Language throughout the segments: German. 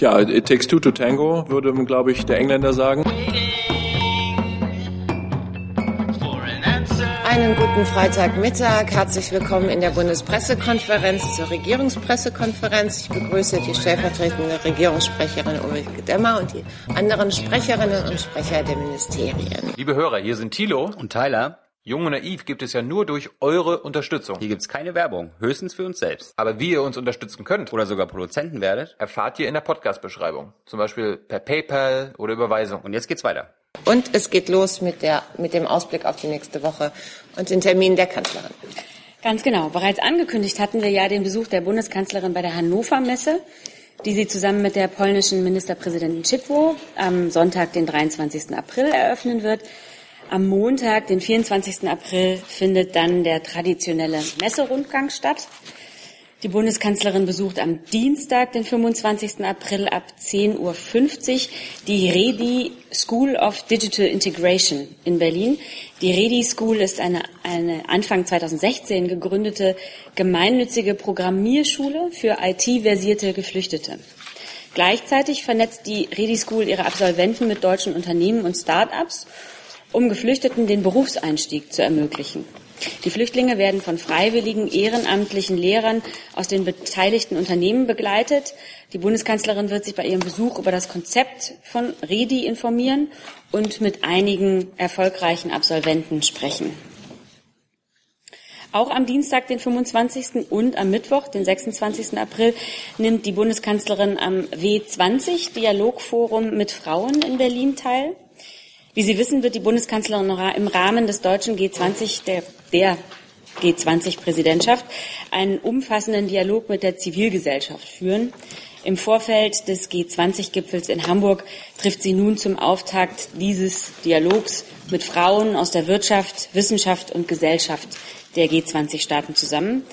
Ja, it takes two to tango, würde, glaube ich, der Engländer sagen. Einen guten Freitagmittag. Herzlich willkommen in der Bundespressekonferenz zur Regierungspressekonferenz. Ich begrüße die stellvertretende Regierungssprecherin Ulrike Demmer und die anderen Sprecherinnen und Sprecher der Ministerien. Liebe Hörer, hier sind Thilo und Tyler. Jung und Naiv gibt es ja nur durch eure Unterstützung. Hier gibt es keine Werbung, höchstens für uns selbst. Aber wie ihr uns unterstützen könnt oder sogar Produzenten werdet, erfahrt ihr in der Podcast-Beschreibung. Zum Beispiel per PayPal oder Überweisung. Und jetzt geht's weiter. Und es geht los mit, der, mit dem Ausblick auf die nächste Woche und den Termin der Kanzlerin. Ganz genau. Bereits angekündigt hatten wir ja den Besuch der Bundeskanzlerin bei der Hannover Messe, die sie zusammen mit der polnischen Ministerpräsidentin Szydło am Sonntag, den 23. April eröffnen wird. Am Montag, den 24. April, findet dann der traditionelle Messerundgang statt. Die Bundeskanzlerin besucht am Dienstag, den 25. April ab 10.50 Uhr die REDI School of Digital Integration in Berlin. Die REDI School ist eine, eine Anfang 2016 gegründete gemeinnützige Programmierschule für IT-versierte Geflüchtete. Gleichzeitig vernetzt die REDI School ihre Absolventen mit deutschen Unternehmen und Start-ups um Geflüchteten den Berufseinstieg zu ermöglichen. Die Flüchtlinge werden von freiwilligen ehrenamtlichen Lehrern aus den beteiligten Unternehmen begleitet. Die Bundeskanzlerin wird sich bei ihrem Besuch über das Konzept von REDI informieren und mit einigen erfolgreichen Absolventen sprechen. Auch am Dienstag, den 25. und am Mittwoch, den 26. April, nimmt die Bundeskanzlerin am W20 Dialogforum mit Frauen in Berlin teil. Wie Sie wissen, wird die Bundeskanzlerin im Rahmen des deutschen G20, der, der G20-Präsidentschaft, einen umfassenden Dialog mit der Zivilgesellschaft führen. Im Vorfeld des G20-Gipfels in Hamburg trifft sie nun zum Auftakt dieses Dialogs mit Frauen aus der Wirtschaft, Wissenschaft und Gesellschaft der G20-Staaten zusammen.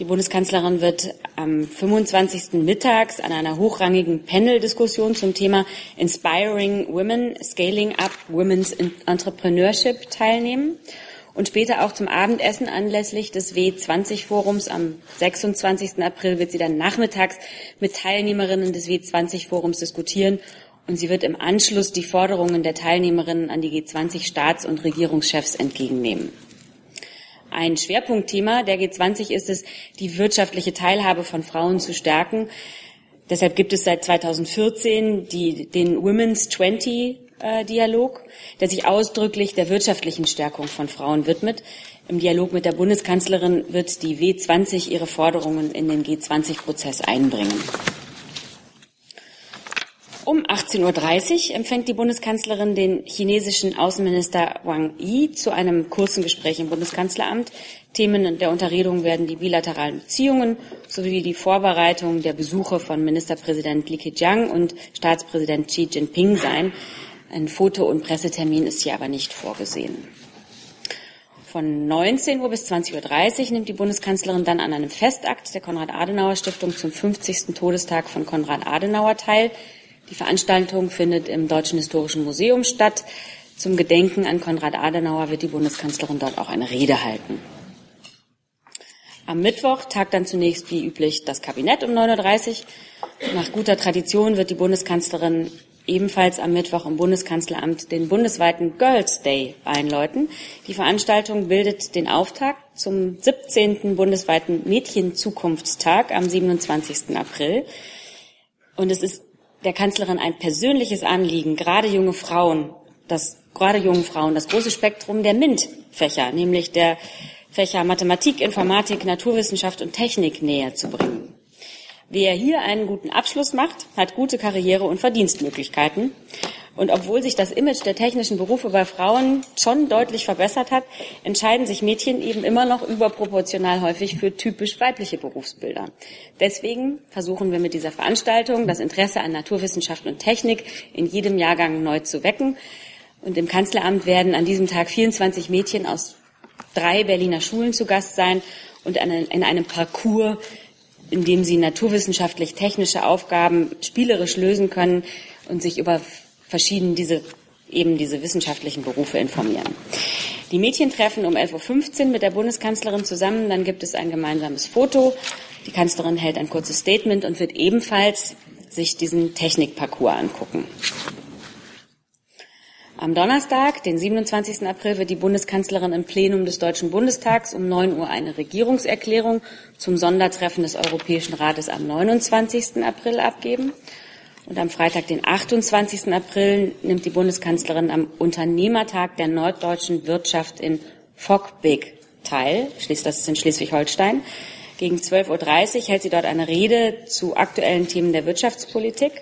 Die Bundeskanzlerin wird am 25. mittags an einer hochrangigen Panel-Diskussion zum Thema Inspiring Women, Scaling Up Women's Entrepreneurship teilnehmen und später auch zum Abendessen anlässlich des W20-Forums am 26. April wird sie dann nachmittags mit Teilnehmerinnen des W20-Forums diskutieren und sie wird im Anschluss die Forderungen der Teilnehmerinnen an die G20-Staats- und Regierungschefs entgegennehmen. Ein Schwerpunktthema der G20 ist es, die wirtschaftliche Teilhabe von Frauen zu stärken. Deshalb gibt es seit 2014 die, den Women's 20 äh, Dialog, der sich ausdrücklich der wirtschaftlichen Stärkung von Frauen widmet. Im Dialog mit der Bundeskanzlerin wird die W20 ihre Forderungen in den G20-Prozess einbringen. Um 18.30 Uhr empfängt die Bundeskanzlerin den chinesischen Außenminister Wang Yi zu einem kurzen Gespräch im Bundeskanzleramt. Themen der Unterredung werden die bilateralen Beziehungen sowie die Vorbereitung der Besuche von Ministerpräsident Li Keqiang und Staatspräsident Xi Jinping sein. Ein Foto- und Pressetermin ist hier aber nicht vorgesehen. Von 19 Uhr bis 20.30 Uhr nimmt die Bundeskanzlerin dann an einem Festakt der Konrad-Adenauer-Stiftung zum 50. Todestag von Konrad Adenauer teil. Die Veranstaltung findet im Deutschen Historischen Museum statt. Zum Gedenken an Konrad Adenauer wird die Bundeskanzlerin dort auch eine Rede halten. Am Mittwoch tagt dann zunächst wie üblich das Kabinett um 9.30 Uhr. Nach guter Tradition wird die Bundeskanzlerin ebenfalls am Mittwoch im Bundeskanzleramt den bundesweiten Girls Day einläuten. Die Veranstaltung bildet den Auftakt zum 17. bundesweiten Mädchenzukunftstag am 27. April. Und es ist der Kanzlerin ein persönliches Anliegen, gerade junge Frauen, das, gerade jungen Frauen, das große Spektrum der MINT-Fächer, nämlich der Fächer Mathematik, Informatik, Naturwissenschaft und Technik näher zu bringen. Wer hier einen guten Abschluss macht, hat gute Karriere- und Verdienstmöglichkeiten. Und obwohl sich das Image der technischen Berufe bei Frauen schon deutlich verbessert hat, entscheiden sich Mädchen eben immer noch überproportional häufig für typisch weibliche Berufsbilder. Deswegen versuchen wir mit dieser Veranstaltung das Interesse an Naturwissenschaften und Technik in jedem Jahrgang neu zu wecken. Und im Kanzleramt werden an diesem Tag 24 Mädchen aus drei Berliner Schulen zu Gast sein und in einem Parcours, in dem sie naturwissenschaftlich-technische Aufgaben spielerisch lösen können und sich über verschieden diese eben diese wissenschaftlichen Berufe informieren. Die Mädchen treffen um 11.15 Uhr mit der Bundeskanzlerin zusammen. Dann gibt es ein gemeinsames Foto. Die Kanzlerin hält ein kurzes Statement und wird ebenfalls sich diesen Technikparcours angucken. Am Donnerstag, den 27. April, wird die Bundeskanzlerin im Plenum des Deutschen Bundestags um 9 Uhr eine Regierungserklärung zum Sondertreffen des Europäischen Rates am 29. April abgeben. Und am Freitag, den 28. April, nimmt die Bundeskanzlerin am Unternehmertag der norddeutschen Wirtschaft in Fockbek teil. Das ist in Schleswig-Holstein. Gegen 12.30 Uhr hält sie dort eine Rede zu aktuellen Themen der Wirtschaftspolitik.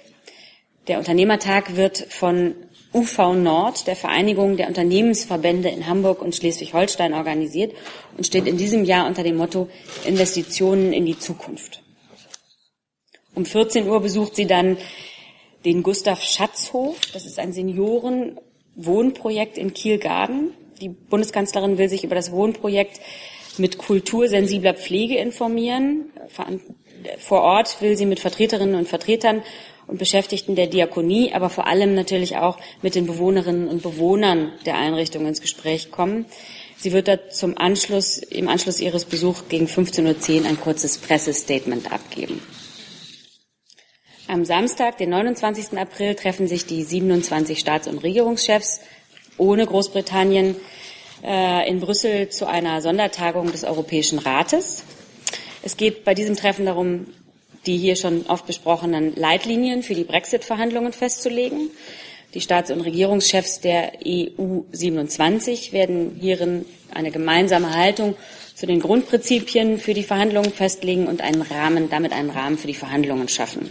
Der Unternehmertag wird von UV Nord, der Vereinigung der Unternehmensverbände in Hamburg und Schleswig-Holstein organisiert und steht in diesem Jahr unter dem Motto Investitionen in die Zukunft. Um 14 Uhr besucht sie dann den Gustav Schatzhof. Das ist ein Seniorenwohnprojekt in Kielgarden. Die Bundeskanzlerin will sich über das Wohnprojekt mit kultursensibler Pflege informieren. Vor Ort will sie mit Vertreterinnen und Vertretern und Beschäftigten der Diakonie, aber vor allem natürlich auch mit den Bewohnerinnen und Bewohnern der Einrichtung ins Gespräch kommen. Sie wird da zum Anschluss, im Anschluss ihres Besuchs gegen 15.10 Uhr ein kurzes Pressestatement abgeben. Am Samstag, den 29. April, treffen sich die 27 Staats- und Regierungschefs ohne Großbritannien äh, in Brüssel zu einer Sondertagung des Europäischen Rates. Es geht bei diesem Treffen darum, die hier schon oft besprochenen Leitlinien für die Brexit-Verhandlungen festzulegen. Die Staats- und Regierungschefs der EU 27 werden hierin eine gemeinsame Haltung zu den Grundprinzipien für die Verhandlungen festlegen und einen Rahmen, damit einen Rahmen für die Verhandlungen schaffen.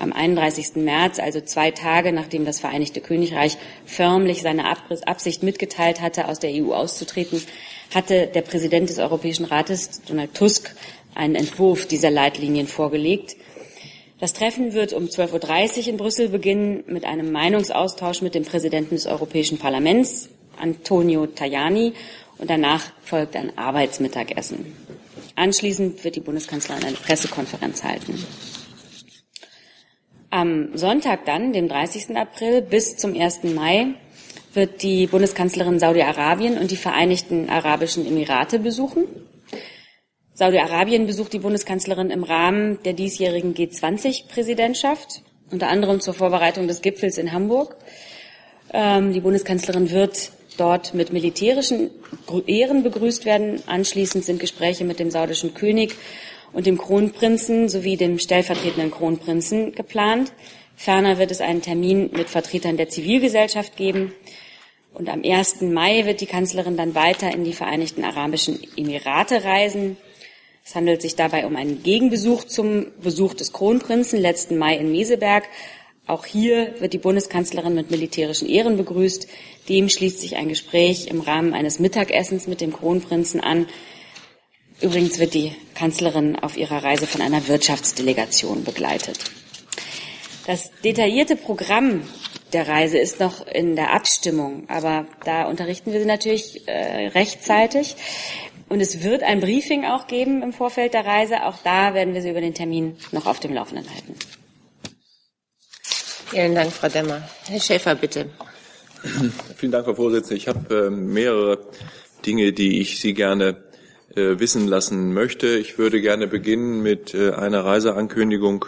Am 31. März, also zwei Tage nachdem das Vereinigte Königreich förmlich seine Absicht mitgeteilt hatte, aus der EU auszutreten, hatte der Präsident des Europäischen Rates, Donald Tusk, einen Entwurf dieser Leitlinien vorgelegt. Das Treffen wird um 12.30 Uhr in Brüssel beginnen mit einem Meinungsaustausch mit dem Präsidenten des Europäischen Parlaments, Antonio Tajani, und danach folgt ein Arbeitsmittagessen. Anschließend wird die Bundeskanzlerin eine Pressekonferenz halten. Am Sonntag dann, dem 30. April bis zum 1. Mai, wird die Bundeskanzlerin Saudi-Arabien und die Vereinigten Arabischen Emirate besuchen. Saudi-Arabien besucht die Bundeskanzlerin im Rahmen der diesjährigen G20-Präsidentschaft, unter anderem zur Vorbereitung des Gipfels in Hamburg. Ähm, die Bundeskanzlerin wird dort mit militärischen Ehren begrüßt werden. Anschließend sind Gespräche mit dem saudischen König und dem Kronprinzen sowie dem stellvertretenden Kronprinzen geplant. Ferner wird es einen Termin mit Vertretern der Zivilgesellschaft geben. Und am 1. Mai wird die Kanzlerin dann weiter in die Vereinigten Arabischen Emirate reisen. Es handelt sich dabei um einen Gegenbesuch zum Besuch des Kronprinzen letzten Mai in Meseberg. Auch hier wird die Bundeskanzlerin mit militärischen Ehren begrüßt. Dem schließt sich ein Gespräch im Rahmen eines Mittagessens mit dem Kronprinzen an. Übrigens wird die Kanzlerin auf ihrer Reise von einer Wirtschaftsdelegation begleitet. Das detaillierte Programm der Reise ist noch in der Abstimmung, aber da unterrichten wir Sie natürlich äh, rechtzeitig. Und es wird ein Briefing auch geben im Vorfeld der Reise. Auch da werden wir Sie über den Termin noch auf dem Laufenden halten. Vielen Dank, Frau Demmer. Herr Schäfer, bitte. Vielen Dank, Frau Vorsitzende. Ich habe äh, mehrere Dinge, die ich Sie gerne äh, wissen lassen möchte. Ich würde gerne beginnen mit äh, einer Reiseankündigung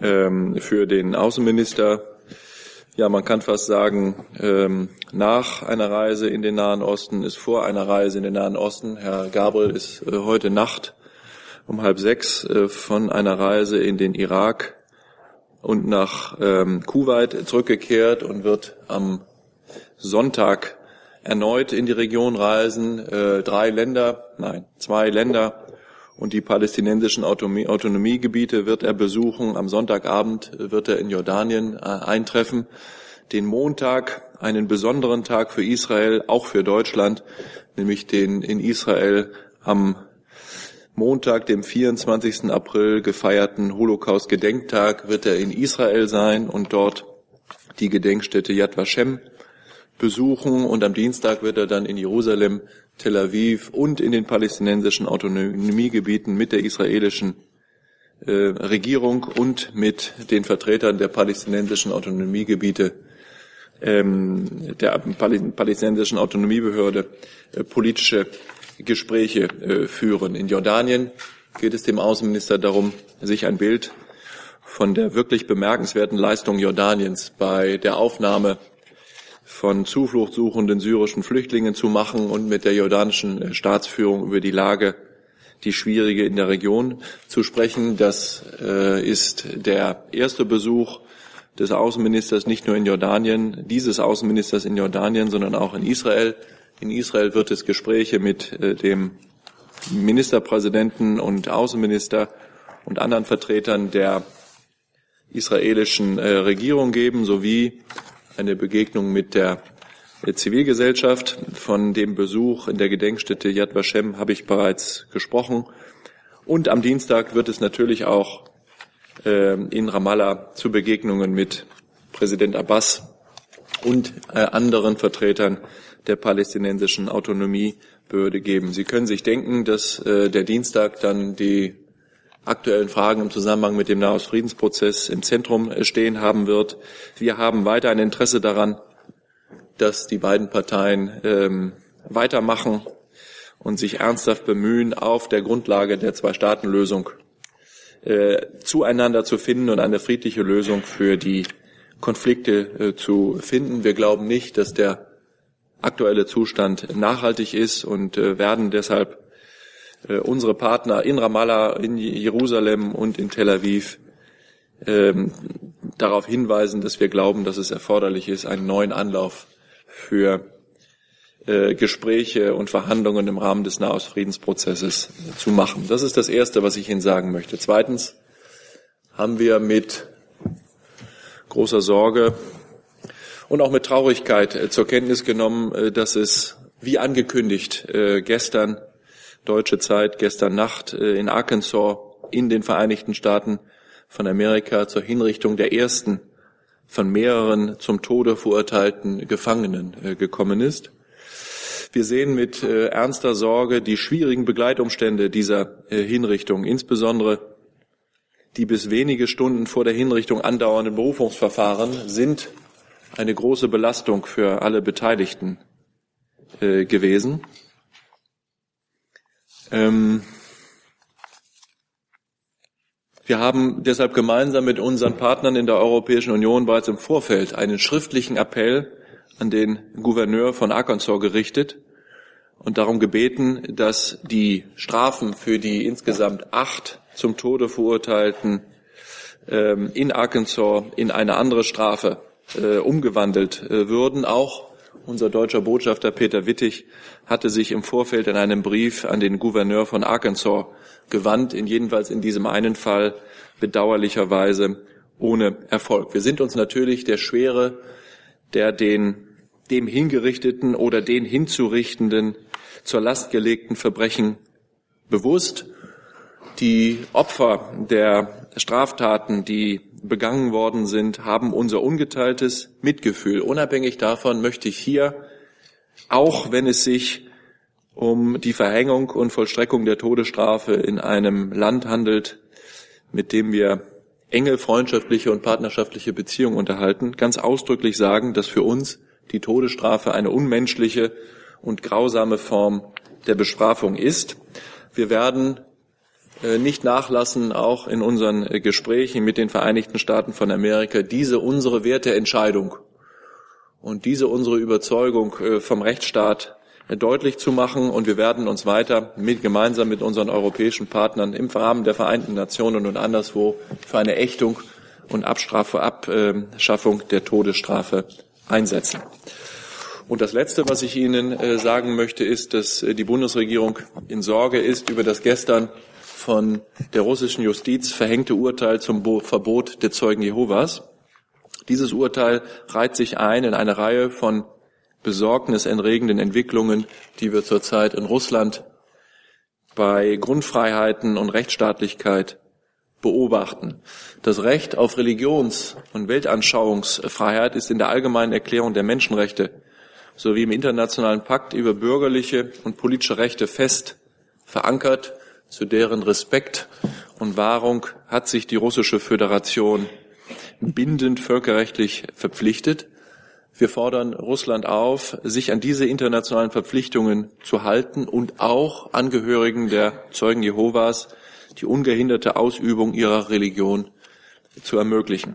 ähm, für den Außenminister ja, man kann fast sagen, ähm, nach einer Reise in den Nahen Osten ist vor einer Reise in den Nahen Osten. Herr Gabriel ist äh, heute Nacht um halb sechs von einer Reise in den Irak und nach ähm, Kuwait zurückgekehrt und wird am Sonntag erneut in die Region reisen. Äh, drei Länder, nein, zwei Länder und die palästinensischen Autonomie, Autonomiegebiete wird er besuchen. Am Sonntagabend wird er in Jordanien äh, eintreffen. Den Montag, einen besonderen Tag für Israel, auch für Deutschland, nämlich den in Israel am Montag, dem 24. April gefeierten Holocaust-Gedenktag, wird er in Israel sein und dort die Gedenkstätte Yad Vashem besuchen und am Dienstag wird er dann in Jerusalem Tel Aviv und in den palästinensischen Autonomiegebieten mit der israelischen äh, Regierung und mit den Vertretern der palästinensischen Autonomiegebiete ähm, der palästinensischen Autonomiebehörde äh, politische Gespräche äh, führen. In Jordanien geht es dem Außenminister darum, sich ein Bild von der wirklich bemerkenswerten Leistung Jordaniens bei der Aufnahme von Zufluchtssuchenden syrischen Flüchtlingen zu machen und mit der jordanischen äh, Staatsführung über die Lage, die schwierige in der Region zu sprechen. Das äh, ist der erste Besuch des Außenministers nicht nur in Jordanien, dieses Außenministers in Jordanien, sondern auch in Israel. In Israel wird es Gespräche mit äh, dem Ministerpräsidenten und Außenminister und anderen Vertretern der israelischen äh, Regierung geben, sowie eine Begegnung mit der Zivilgesellschaft. Von dem Besuch in der Gedenkstätte Yad Vashem habe ich bereits gesprochen. Und am Dienstag wird es natürlich auch äh, in Ramallah zu Begegnungen mit Präsident Abbas und äh, anderen Vertretern der palästinensischen Autonomiebehörde geben. Sie können sich denken, dass äh, der Dienstag dann die aktuellen Fragen im Zusammenhang mit dem Nahostfriedensprozess im Zentrum stehen haben wird. Wir haben weiter ein Interesse daran, dass die beiden Parteien ähm, weitermachen und sich ernsthaft bemühen, auf der Grundlage der Zwei-Staaten-Lösung äh, zueinander zu finden und eine friedliche Lösung für die Konflikte äh, zu finden. Wir glauben nicht, dass der aktuelle Zustand nachhaltig ist und äh, werden deshalb äh, unsere Partner in Ramallah, in Jerusalem und in Tel Aviv ähm, darauf hinweisen, dass wir glauben, dass es erforderlich ist, einen neuen Anlauf für äh, Gespräche und Verhandlungen im Rahmen des Nahostfriedensprozesses zu machen. Das ist das Erste, was ich Ihnen sagen möchte. Zweitens haben wir mit großer Sorge und auch mit Traurigkeit äh, zur Kenntnis genommen, äh, dass es wie angekündigt äh, gestern deutsche Zeit gestern Nacht in Arkansas in den Vereinigten Staaten von Amerika zur Hinrichtung der ersten von mehreren zum Tode verurteilten Gefangenen gekommen ist. Wir sehen mit ernster Sorge die schwierigen Begleitumstände dieser Hinrichtung, insbesondere die bis wenige Stunden vor der Hinrichtung andauernden Berufungsverfahren sind eine große Belastung für alle Beteiligten gewesen. Ähm, wir haben deshalb gemeinsam mit unseren Partnern in der Europäischen Union bereits im Vorfeld einen schriftlichen Appell an den Gouverneur von Arkansas gerichtet und darum gebeten, dass die Strafen für die insgesamt acht zum Tode verurteilten ähm, in Arkansas in eine andere Strafe äh, umgewandelt äh, würden, auch unser deutscher Botschafter Peter Wittig hatte sich im Vorfeld in einem Brief an den Gouverneur von Arkansas gewandt, in jedenfalls in diesem einen Fall bedauerlicherweise ohne Erfolg. Wir sind uns natürlich der Schwere der den dem hingerichteten oder den hinzurichtenden zur Last gelegten Verbrechen bewusst. Die Opfer der Straftaten, die begangen worden sind, haben unser ungeteiltes Mitgefühl. Unabhängig davon möchte ich hier, auch wenn es sich um die Verhängung und Vollstreckung der Todesstrafe in einem Land handelt, mit dem wir enge freundschaftliche und partnerschaftliche Beziehungen unterhalten, ganz ausdrücklich sagen, dass für uns die Todesstrafe eine unmenschliche und grausame Form der Bestrafung ist. Wir werden nicht nachlassen, auch in unseren äh, Gesprächen mit den Vereinigten Staaten von Amerika, diese unsere Werteentscheidung und diese unsere Überzeugung äh, vom Rechtsstaat deutlich zu machen. Und wir werden uns weiter mit, gemeinsam mit unseren europäischen Partnern im Rahmen der Vereinten Nationen und anderswo für eine Ächtung und Abstrafe, Abschaffung der Todesstrafe einsetzen. Und das Letzte, was ich Ihnen sagen möchte, ist, dass die Bundesregierung in Sorge ist über das gestern von der russischen Justiz verhängte Urteil zum Verbot der Zeugen Jehovas. Dieses Urteil reiht sich ein in eine Reihe von besorgniserregenden Entwicklungen, die wir zurzeit in Russland bei Grundfreiheiten und Rechtsstaatlichkeit beobachten. Das Recht auf Religions- und Weltanschauungsfreiheit ist in der allgemeinen Erklärung der Menschenrechte sowie im internationalen Pakt über bürgerliche und politische Rechte fest verankert zu deren Respekt und Wahrung hat sich die russische Föderation bindend völkerrechtlich verpflichtet. Wir fordern Russland auf, sich an diese internationalen Verpflichtungen zu halten und auch Angehörigen der Zeugen Jehovas die ungehinderte Ausübung ihrer Religion zu ermöglichen.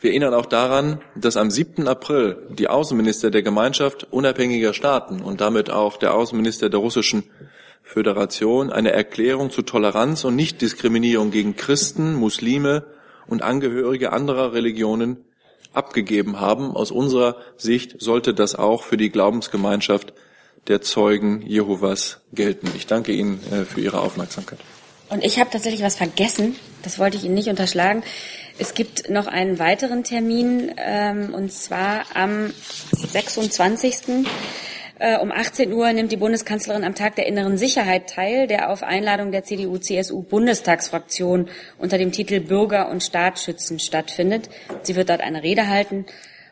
Wir erinnern auch daran, dass am 7. April die Außenminister der Gemeinschaft unabhängiger Staaten und damit auch der Außenminister der Russischen Föderation eine Erklärung zu Toleranz und Nichtdiskriminierung gegen Christen, Muslime und Angehörige anderer Religionen abgegeben haben. Aus unserer Sicht sollte das auch für die Glaubensgemeinschaft der Zeugen Jehovas gelten. Ich danke Ihnen äh, für Ihre Aufmerksamkeit. Und ich habe tatsächlich was vergessen. Das wollte ich Ihnen nicht unterschlagen. Es gibt noch einen weiteren Termin, ähm, und zwar am 26. Äh, um 18 Uhr nimmt die Bundeskanzlerin am Tag der inneren Sicherheit teil, der auf Einladung der CDU-CSU-Bundestagsfraktion unter dem Titel Bürger und Staat schützen stattfindet. Sie wird dort eine Rede halten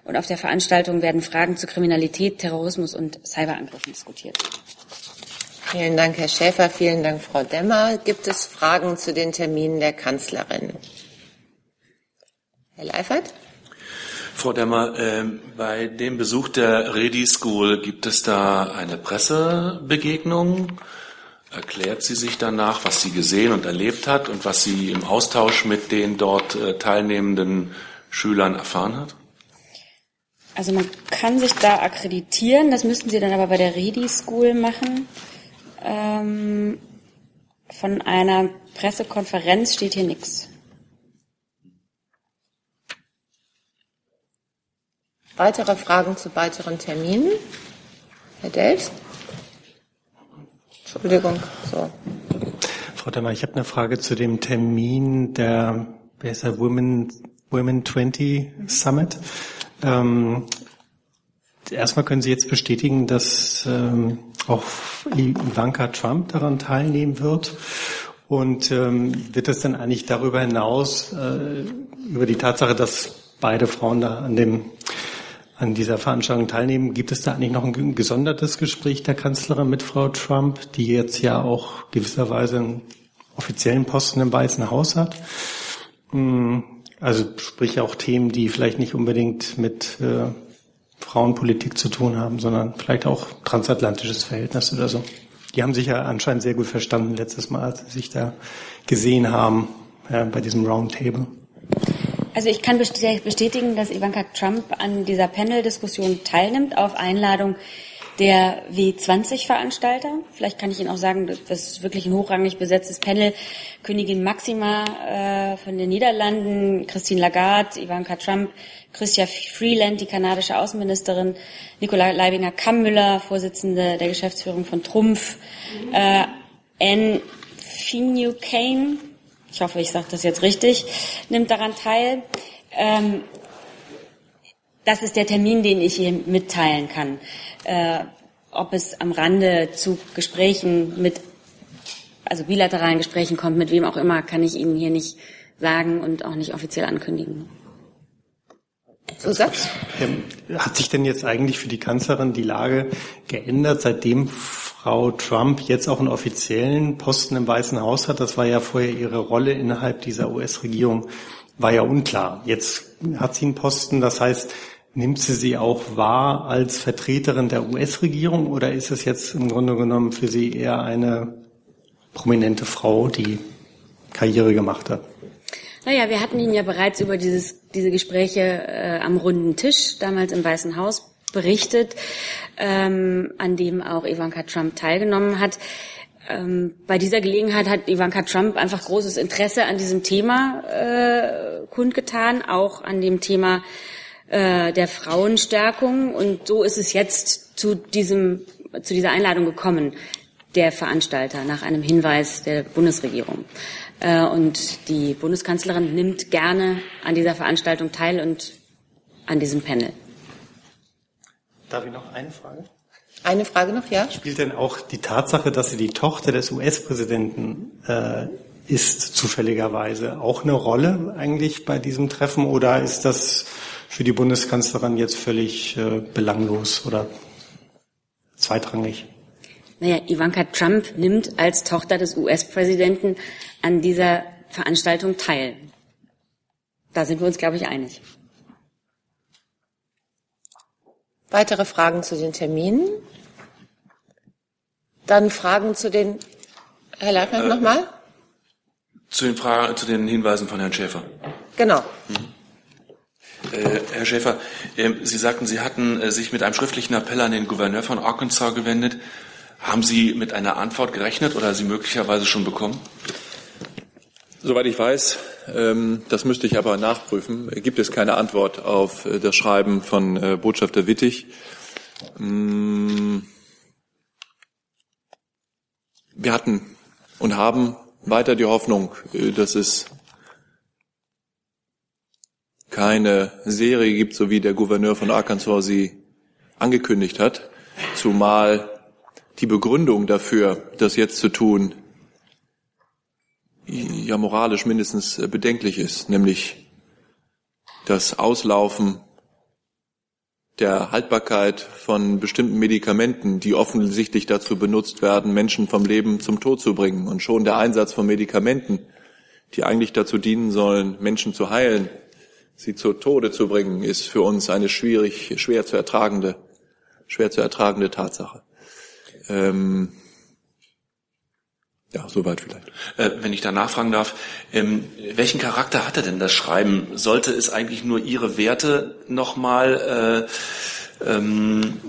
und auf der Veranstaltung werden Fragen zu Kriminalität, Terrorismus und Cyberangriffen diskutiert. Vielen Dank, Herr Schäfer. Vielen Dank, Frau Demmer. Gibt es Fragen zu den Terminen der Kanzlerin? Herr Leifert? Frau Demmer, äh, bei dem Besuch der Redi School gibt es da eine Pressebegegnung? Erklärt sie sich danach, was sie gesehen und erlebt hat und was sie im Austausch mit den dort äh, teilnehmenden Schülern erfahren hat? Also man kann sich da akkreditieren, das müssten Sie dann aber bei der Redi School machen. Ähm, von einer Pressekonferenz steht hier nichts. Weitere Fragen zu weiteren Terminen? Herr Delfs? Entschuldigung. So. Frau Demmer, ich habe eine Frage zu dem Termin der, der Women, Women 20 Summit. Ähm, erstmal können Sie jetzt bestätigen, dass ähm, auch Ivanka Trump daran teilnehmen wird. Und ähm, wird es denn eigentlich darüber hinaus, äh, über die Tatsache, dass beide Frauen da an dem an dieser Veranstaltung teilnehmen. Gibt es da eigentlich noch ein gesondertes Gespräch der Kanzlerin mit Frau Trump, die jetzt ja auch gewisserweise einen offiziellen Posten im Weißen Haus hat? Hm, also sprich auch Themen, die vielleicht nicht unbedingt mit äh, Frauenpolitik zu tun haben, sondern vielleicht auch transatlantisches Verhältnis oder so. Die haben sich ja anscheinend sehr gut verstanden letztes Mal, als sie sich da gesehen haben äh, bei diesem Roundtable. Also ich kann bestätigen, dass Ivanka Trump an dieser Panel-Diskussion teilnimmt auf Einladung der W20-Veranstalter. Vielleicht kann ich Ihnen auch sagen, das ist wirklich ein hochrangig besetztes Panel. Königin Maxima äh, von den Niederlanden, Christine Lagarde, Ivanka Trump, Christia Freeland, die kanadische Außenministerin, Nicola Leibinger-Kammmüller, Vorsitzende der Geschäftsführung von Trumpf, äh, Anne Finucane, ich hoffe, ich sage das jetzt richtig, nimmt daran teil. Ähm, das ist der Termin, den ich hier mitteilen kann. Äh, ob es am Rande zu Gesprächen mit, also bilateralen Gesprächen kommt, mit wem auch immer, kann ich Ihnen hier nicht sagen und auch nicht offiziell ankündigen. Zusatz? Hat sich denn jetzt eigentlich für die Kanzlerin die Lage geändert, seitdem Frau Trump jetzt auch einen offiziellen Posten im Weißen Haus hat. Das war ja vorher ihre Rolle innerhalb dieser US-Regierung, war ja unklar. Jetzt hat sie einen Posten, das heißt, nimmt sie sie auch wahr als Vertreterin der US-Regierung oder ist es jetzt im Grunde genommen für sie eher eine prominente Frau, die Karriere gemacht hat? Naja, wir hatten Ihnen ja bereits über dieses, diese Gespräche äh, am runden Tisch, damals im Weißen Haus, berichtet, ähm, an dem auch Ivanka Trump teilgenommen hat. Ähm, bei dieser Gelegenheit hat Ivanka Trump einfach großes Interesse an diesem Thema äh, kundgetan, auch an dem Thema äh, der Frauenstärkung. Und so ist es jetzt zu diesem, zu dieser Einladung gekommen, der Veranstalter, nach einem Hinweis der Bundesregierung. Äh, und die Bundeskanzlerin nimmt gerne an dieser Veranstaltung teil und an diesem Panel. Darf ich noch eine Frage? Eine Frage noch, ja? Spielt denn auch die Tatsache, dass sie die Tochter des US-Präsidenten äh, ist, zufälligerweise auch eine Rolle eigentlich bei diesem Treffen oder ist das für die Bundeskanzlerin jetzt völlig äh, belanglos oder zweitrangig? Naja, Ivanka Trump nimmt als Tochter des US-Präsidenten an dieser Veranstaltung teil. Da sind wir uns, glaube ich, einig. Weitere Fragen zu den Terminen? Dann Fragen zu den, Herr Leifert nochmal? Zu den, Fragen, zu den Hinweisen von Herrn Schäfer. Genau. Äh, Herr Schäfer, äh, Sie sagten, Sie hatten äh, sich mit einem schriftlichen Appell an den Gouverneur von Arkansas gewendet. Haben Sie mit einer Antwort gerechnet oder Sie möglicherweise schon bekommen? Soweit ich weiß, ähm, das müsste ich aber nachprüfen, gibt es keine Antwort auf äh, das Schreiben von äh, Botschafter Wittig. Mm. Wir hatten und haben weiter die Hoffnung, äh, dass es keine Serie gibt, so wie der Gouverneur von Arkansas sie angekündigt hat, zumal die Begründung dafür, das jetzt zu tun, ja moralisch mindestens bedenklich ist, nämlich das Auslaufen der Haltbarkeit von bestimmten Medikamenten, die offensichtlich dazu benutzt werden, Menschen vom Leben zum Tod zu bringen. Und schon der Einsatz von Medikamenten, die eigentlich dazu dienen sollen, Menschen zu heilen, sie zu Tode zu bringen, ist für uns eine schwierig, schwer zu ertragende, schwer zu ertragende Tatsache. Ähm, ja, soweit vielleicht. Äh, wenn ich da nachfragen darf, ähm, welchen Charakter hatte denn das Schreiben? Sollte es eigentlich nur Ihre Werte nochmal äh, ähm,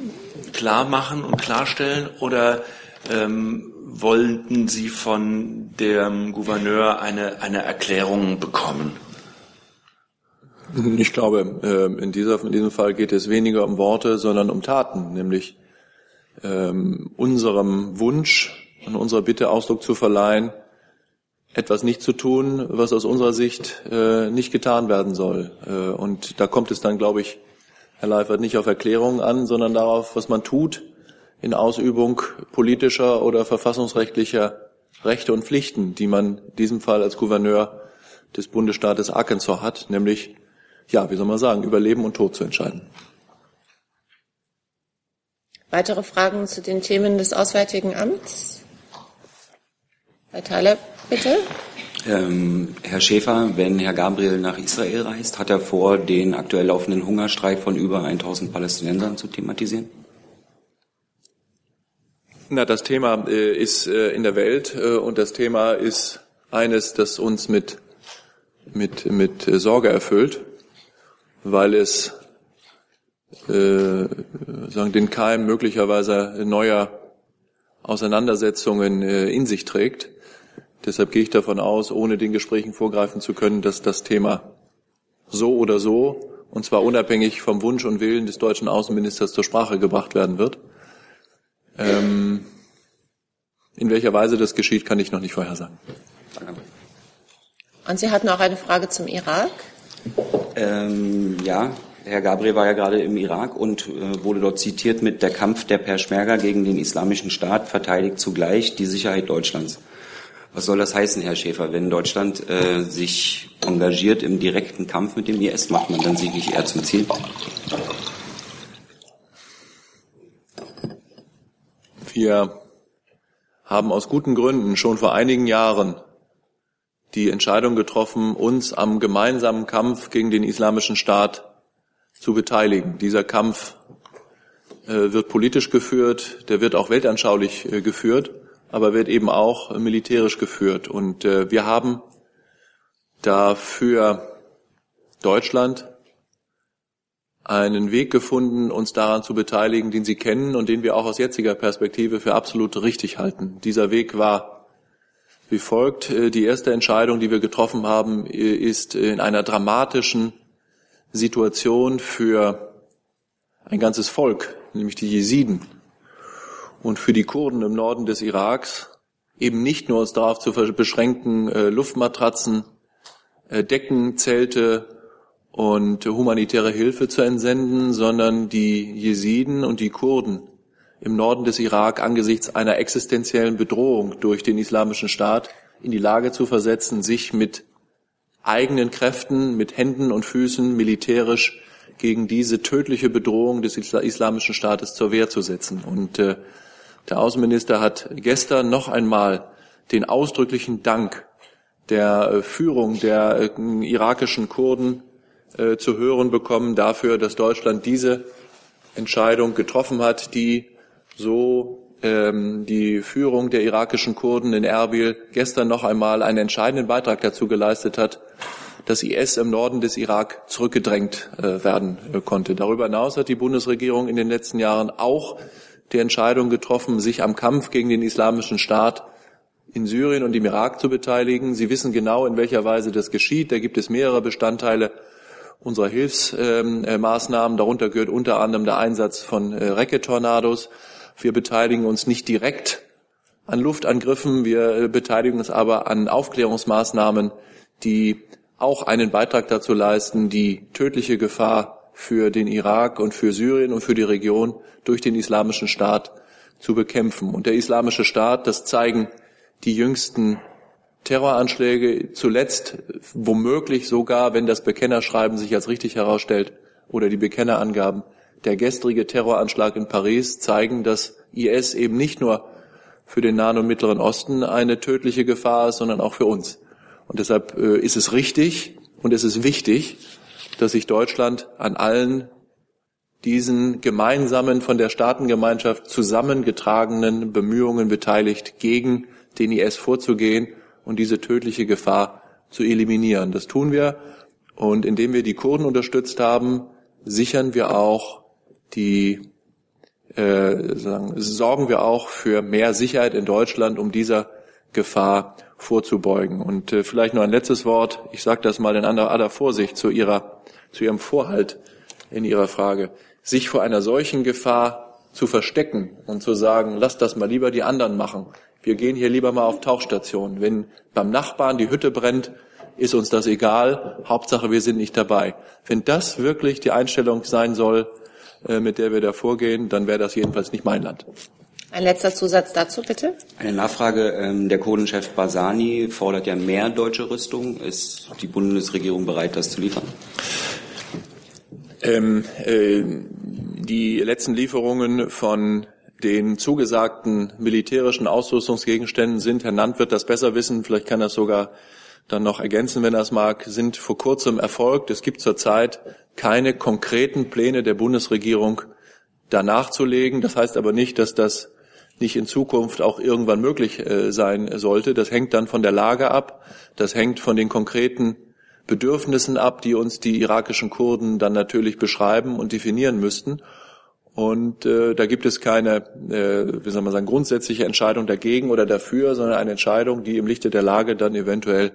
klar machen und klarstellen oder ähm, wollten Sie von dem Gouverneur eine, eine Erklärung bekommen? Ich glaube, äh, in, dieser, in diesem Fall geht es weniger um Worte, sondern um Taten, nämlich ähm, unserem Wunsch, und unserer Bitte Ausdruck zu verleihen, etwas nicht zu tun, was aus unserer Sicht äh, nicht getan werden soll. Äh, und da kommt es dann, glaube ich, Herr Leifert, nicht auf Erklärungen an, sondern darauf, was man tut in Ausübung politischer oder verfassungsrechtlicher Rechte und Pflichten, die man in diesem Fall als Gouverneur des Bundesstaates Arkansas hat, nämlich, ja, wie soll man sagen, über Leben und Tod zu entscheiden. Weitere Fragen zu den Themen des Auswärtigen Amts? Herr Thaler, bitte. Ähm, Herr Schäfer, wenn Herr Gabriel nach Israel reist, hat er vor, den aktuell laufenden Hungerstreik von über 1000 Palästinensern zu thematisieren? Na, das Thema äh, ist äh, in der Welt äh, und das Thema ist eines, das uns mit, mit, mit äh, Sorge erfüllt, weil es äh, sagen, den Keim möglicherweise neuer Auseinandersetzungen äh, in sich trägt. Deshalb gehe ich davon aus, ohne den Gesprächen vorgreifen zu können, dass das Thema so oder so, und zwar unabhängig vom Wunsch und Willen des deutschen Außenministers zur Sprache gebracht werden wird. Ähm, in welcher Weise das geschieht, kann ich noch nicht vorhersagen. Und Sie hatten auch eine Frage zum Irak? Ähm, ja, Herr Gabriel war ja gerade im Irak und äh, wurde dort zitiert mit der Kampf der Peschmerga gegen den Islamischen Staat verteidigt zugleich die Sicherheit Deutschlands. Was soll das heißen, Herr Schäfer? Wenn Deutschland äh, sich engagiert im direkten Kampf mit dem IS, macht man dann sicherlich eher zum Ziel? Wir haben aus guten Gründen schon vor einigen Jahren die Entscheidung getroffen, uns am gemeinsamen Kampf gegen den Islamischen Staat zu beteiligen. Dieser Kampf äh, wird politisch geführt, der wird auch weltanschaulich äh, geführt aber wird eben auch militärisch geführt. Und äh, wir haben dafür Deutschland einen Weg gefunden, uns daran zu beteiligen, den Sie kennen und den wir auch aus jetziger Perspektive für absolut richtig halten. Dieser Weg war wie folgt. Äh, die erste Entscheidung, die wir getroffen haben, äh, ist in einer dramatischen Situation für ein ganzes Volk, nämlich die Jesiden, und für die Kurden im Norden des Iraks eben nicht nur uns darauf zu beschränken, äh, Luftmatratzen, äh, Decken, Zelte und humanitäre Hilfe zu entsenden, sondern die Jesiden und die Kurden im Norden des Irak angesichts einer existenziellen Bedrohung durch den Islamischen Staat in die Lage zu versetzen, sich mit eigenen Kräften, mit Händen und Füßen militärisch gegen diese tödliche Bedrohung des Islamischen Staates zur Wehr zu setzen. Und äh, der Außenminister hat gestern noch einmal den ausdrücklichen Dank der äh, Führung der äh, irakischen Kurden äh, zu hören bekommen dafür, dass Deutschland diese Entscheidung getroffen hat, die so ähm, die Führung der irakischen Kurden in Erbil gestern noch einmal einen entscheidenden Beitrag dazu geleistet hat, dass IS im Norden des Irak zurückgedrängt äh, werden äh, konnte. Darüber hinaus hat die Bundesregierung in den letzten Jahren auch die Entscheidung getroffen, sich am Kampf gegen den Islamischen Staat in Syrien und im Irak zu beteiligen. Sie wissen genau, in welcher Weise das geschieht. Da gibt es mehrere Bestandteile unserer Hilfsmaßnahmen. Darunter gehört unter anderem der Einsatz von äh, Recke-Tornados. Wir beteiligen uns nicht direkt an Luftangriffen, wir äh, beteiligen uns aber an Aufklärungsmaßnahmen, die auch einen Beitrag dazu leisten, die tödliche Gefahr für den Irak und für Syrien und für die Region durch den Islamischen Staat zu bekämpfen. Und der Islamische Staat, das zeigen die jüngsten Terroranschläge, zuletzt womöglich sogar, wenn das Bekennerschreiben sich als richtig herausstellt oder die Bekennerangaben, der gestrige Terroranschlag in Paris zeigen, dass IS eben nicht nur für den Nahen und Mittleren Osten eine tödliche Gefahr ist, sondern auch für uns. Und deshalb äh, ist es richtig und es ist wichtig, dass sich Deutschland an allen diesen gemeinsamen, von der Staatengemeinschaft zusammengetragenen Bemühungen beteiligt, gegen den IS vorzugehen und diese tödliche Gefahr zu eliminieren. Das tun wir und indem wir die Kurden unterstützt haben, sichern wir auch die äh, sagen, sorgen wir auch für mehr Sicherheit in Deutschland, um dieser Gefahr vorzubeugen. Und äh, vielleicht noch ein letztes Wort. Ich sage das mal in aller, aller Vorsicht zu ihrer, zu ihrem Vorhalt in Ihrer Frage. Sich vor einer solchen Gefahr zu verstecken und zu sagen, lass das mal lieber die anderen machen, wir gehen hier lieber mal auf Tauchstation. Wenn beim Nachbarn die Hütte brennt, ist uns das egal. Hauptsache, wir sind nicht dabei. Wenn das wirklich die Einstellung sein soll, äh, mit der wir da vorgehen, dann wäre das jedenfalls nicht mein Land. Ein letzter Zusatz dazu, bitte. Eine Nachfrage. Ähm, der Kurdenchef Basani fordert ja mehr deutsche Rüstung. Ist die Bundesregierung bereit, das zu liefern? Ähm, äh, die letzten Lieferungen von den zugesagten militärischen Ausrüstungsgegenständen sind, Herr Nant wird das besser wissen, vielleicht kann er es sogar dann noch ergänzen, wenn er es mag, sind vor kurzem erfolgt. Es gibt zurzeit keine konkreten Pläne der Bundesregierung, da nachzulegen. Das heißt aber nicht, dass das nicht in Zukunft auch irgendwann möglich äh, sein sollte. Das hängt dann von der Lage ab. Das hängt von den konkreten Bedürfnissen ab, die uns die irakischen Kurden dann natürlich beschreiben und definieren müssten. Und äh, da gibt es keine, äh, wie soll man sagen, grundsätzliche Entscheidung dagegen oder dafür, sondern eine Entscheidung, die im Lichte der Lage dann eventuell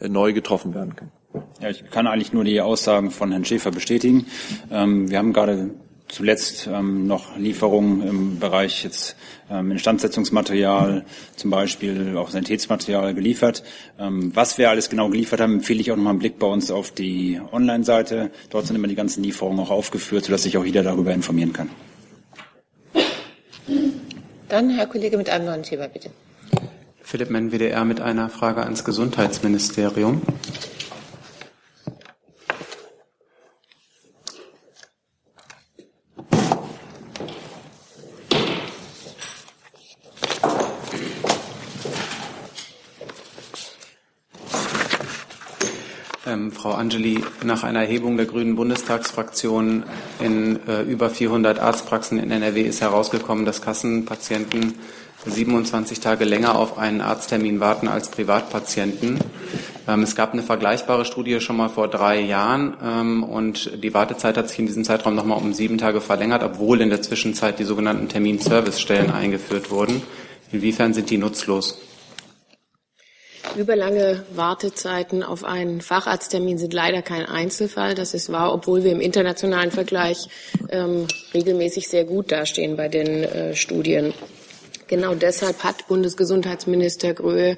äh, neu getroffen werden kann. Ja, ich kann eigentlich nur die Aussagen von Herrn Schäfer bestätigen. Ähm, wir haben gerade zuletzt ähm, noch Lieferungen im Bereich jetzt ähm, Instandsetzungsmaterial, zum Beispiel auch Sanitätsmaterial geliefert. Ähm, was wir alles genau geliefert haben, empfehle ich auch nochmal einen Blick bei uns auf die Online-Seite. Dort sind immer die ganzen Lieferungen auch aufgeführt, sodass sich auch jeder darüber informieren kann. Dann Herr Kollege mit einem neuen Thema, bitte. Philipp Menn, WDR, mit einer Frage ans Gesundheitsministerium. Ähm, Frau Angeli, nach einer Erhebung der Grünen Bundestagsfraktion in äh, über 400 Arztpraxen in NRW ist herausgekommen, dass Kassenpatienten 27 Tage länger auf einen Arzttermin warten als Privatpatienten. Ähm, es gab eine vergleichbare Studie schon mal vor drei Jahren ähm, und die Wartezeit hat sich in diesem Zeitraum nochmal um sieben Tage verlängert, obwohl in der Zwischenzeit die sogenannten Terminservicestellen eingeführt wurden. Inwiefern sind die nutzlos? Überlange Wartezeiten auf einen Facharzttermin sind leider kein Einzelfall. Das ist wahr, obwohl wir im internationalen Vergleich ähm, regelmäßig sehr gut dastehen bei den äh, Studien. Genau deshalb hat Bundesgesundheitsminister Gröhe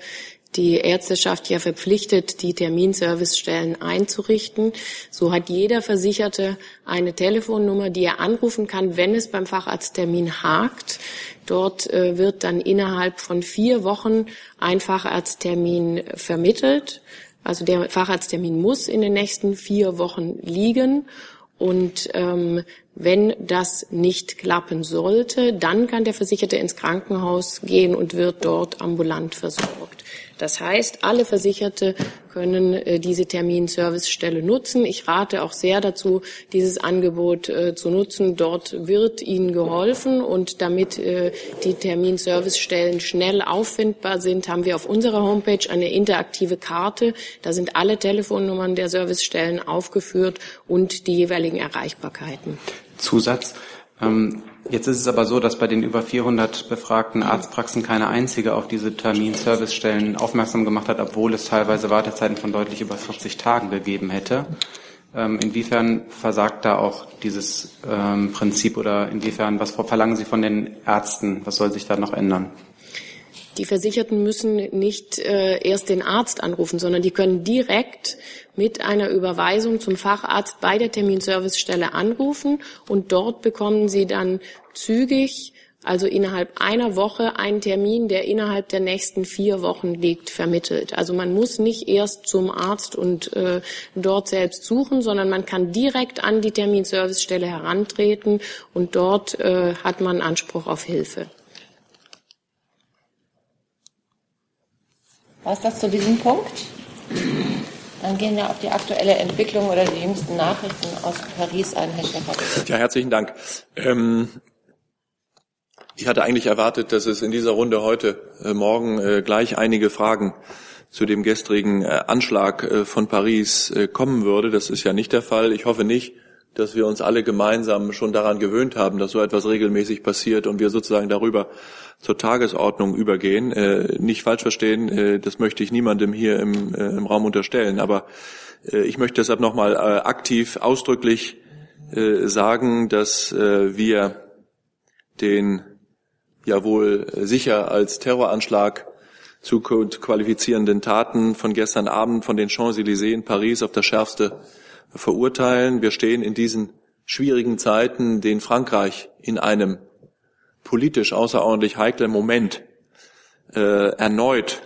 die Ärzteschaft ja verpflichtet, die Terminservicestellen einzurichten. So hat jeder Versicherte eine Telefonnummer, die er anrufen kann, wenn es beim Facharzttermin hakt. Dort äh, wird dann innerhalb von vier Wochen ein Facharzttermin vermittelt. Also der Facharzttermin muss in den nächsten vier Wochen liegen. Und ähm, wenn das nicht klappen sollte, dann kann der Versicherte ins Krankenhaus gehen und wird dort ambulant versorgt. Das heißt, alle Versicherte können äh, diese Terminservicestelle nutzen. Ich rate auch sehr dazu, dieses Angebot äh, zu nutzen. Dort wird Ihnen geholfen und damit äh, die Terminservicestellen schnell auffindbar sind, haben wir auf unserer Homepage eine interaktive Karte. Da sind alle Telefonnummern der Servicestellen aufgeführt und die jeweiligen Erreichbarkeiten. Zusatz. Ähm Jetzt ist es aber so, dass bei den über 400 befragten Arztpraxen keine einzige auf diese Terminservicestellen aufmerksam gemacht hat, obwohl es teilweise Wartezeiten von deutlich über 40 Tagen gegeben hätte. Ähm, inwiefern versagt da auch dieses ähm, Prinzip oder inwiefern, was verlangen Sie von den Ärzten? Was soll sich da noch ändern? Die Versicherten müssen nicht äh, erst den Arzt anrufen, sondern die können direkt mit einer Überweisung zum Facharzt bei der Terminservicestelle anrufen und dort bekommen sie dann zügig, also innerhalb einer Woche, einen Termin, der innerhalb der nächsten vier Wochen liegt, vermittelt. Also man muss nicht erst zum Arzt und äh, dort selbst suchen, sondern man kann direkt an die Terminservicestelle herantreten und dort äh, hat man Anspruch auf Hilfe. Was das zu diesem Punkt? Dann gehen wir auf die aktuelle Entwicklung oder die jüngsten Nachrichten aus Paris ein, Herr Schäfer. Ja, herzlichen Dank. Ähm, ich hatte eigentlich erwartet, dass es in dieser Runde heute äh, Morgen äh, gleich einige Fragen zu dem gestrigen äh, Anschlag äh, von Paris äh, kommen würde. Das ist ja nicht der Fall. Ich hoffe nicht, dass wir uns alle gemeinsam schon daran gewöhnt haben, dass so etwas regelmäßig passiert und wir sozusagen darüber zur Tagesordnung übergehen. Äh, nicht falsch verstehen, äh, das möchte ich niemandem hier im, äh, im Raum unterstellen, aber äh, ich möchte deshalb nochmal äh, aktiv ausdrücklich äh, sagen, dass wir den ja wohl sicher als Terroranschlag zu qualifizierenden Taten von gestern Abend von den Champs-Élysées in Paris auf das Schärfste verurteilen. Wir stehen in diesen schwierigen Zeiten, den Frankreich in einem politisch außerordentlich heiklen Moment äh, erneut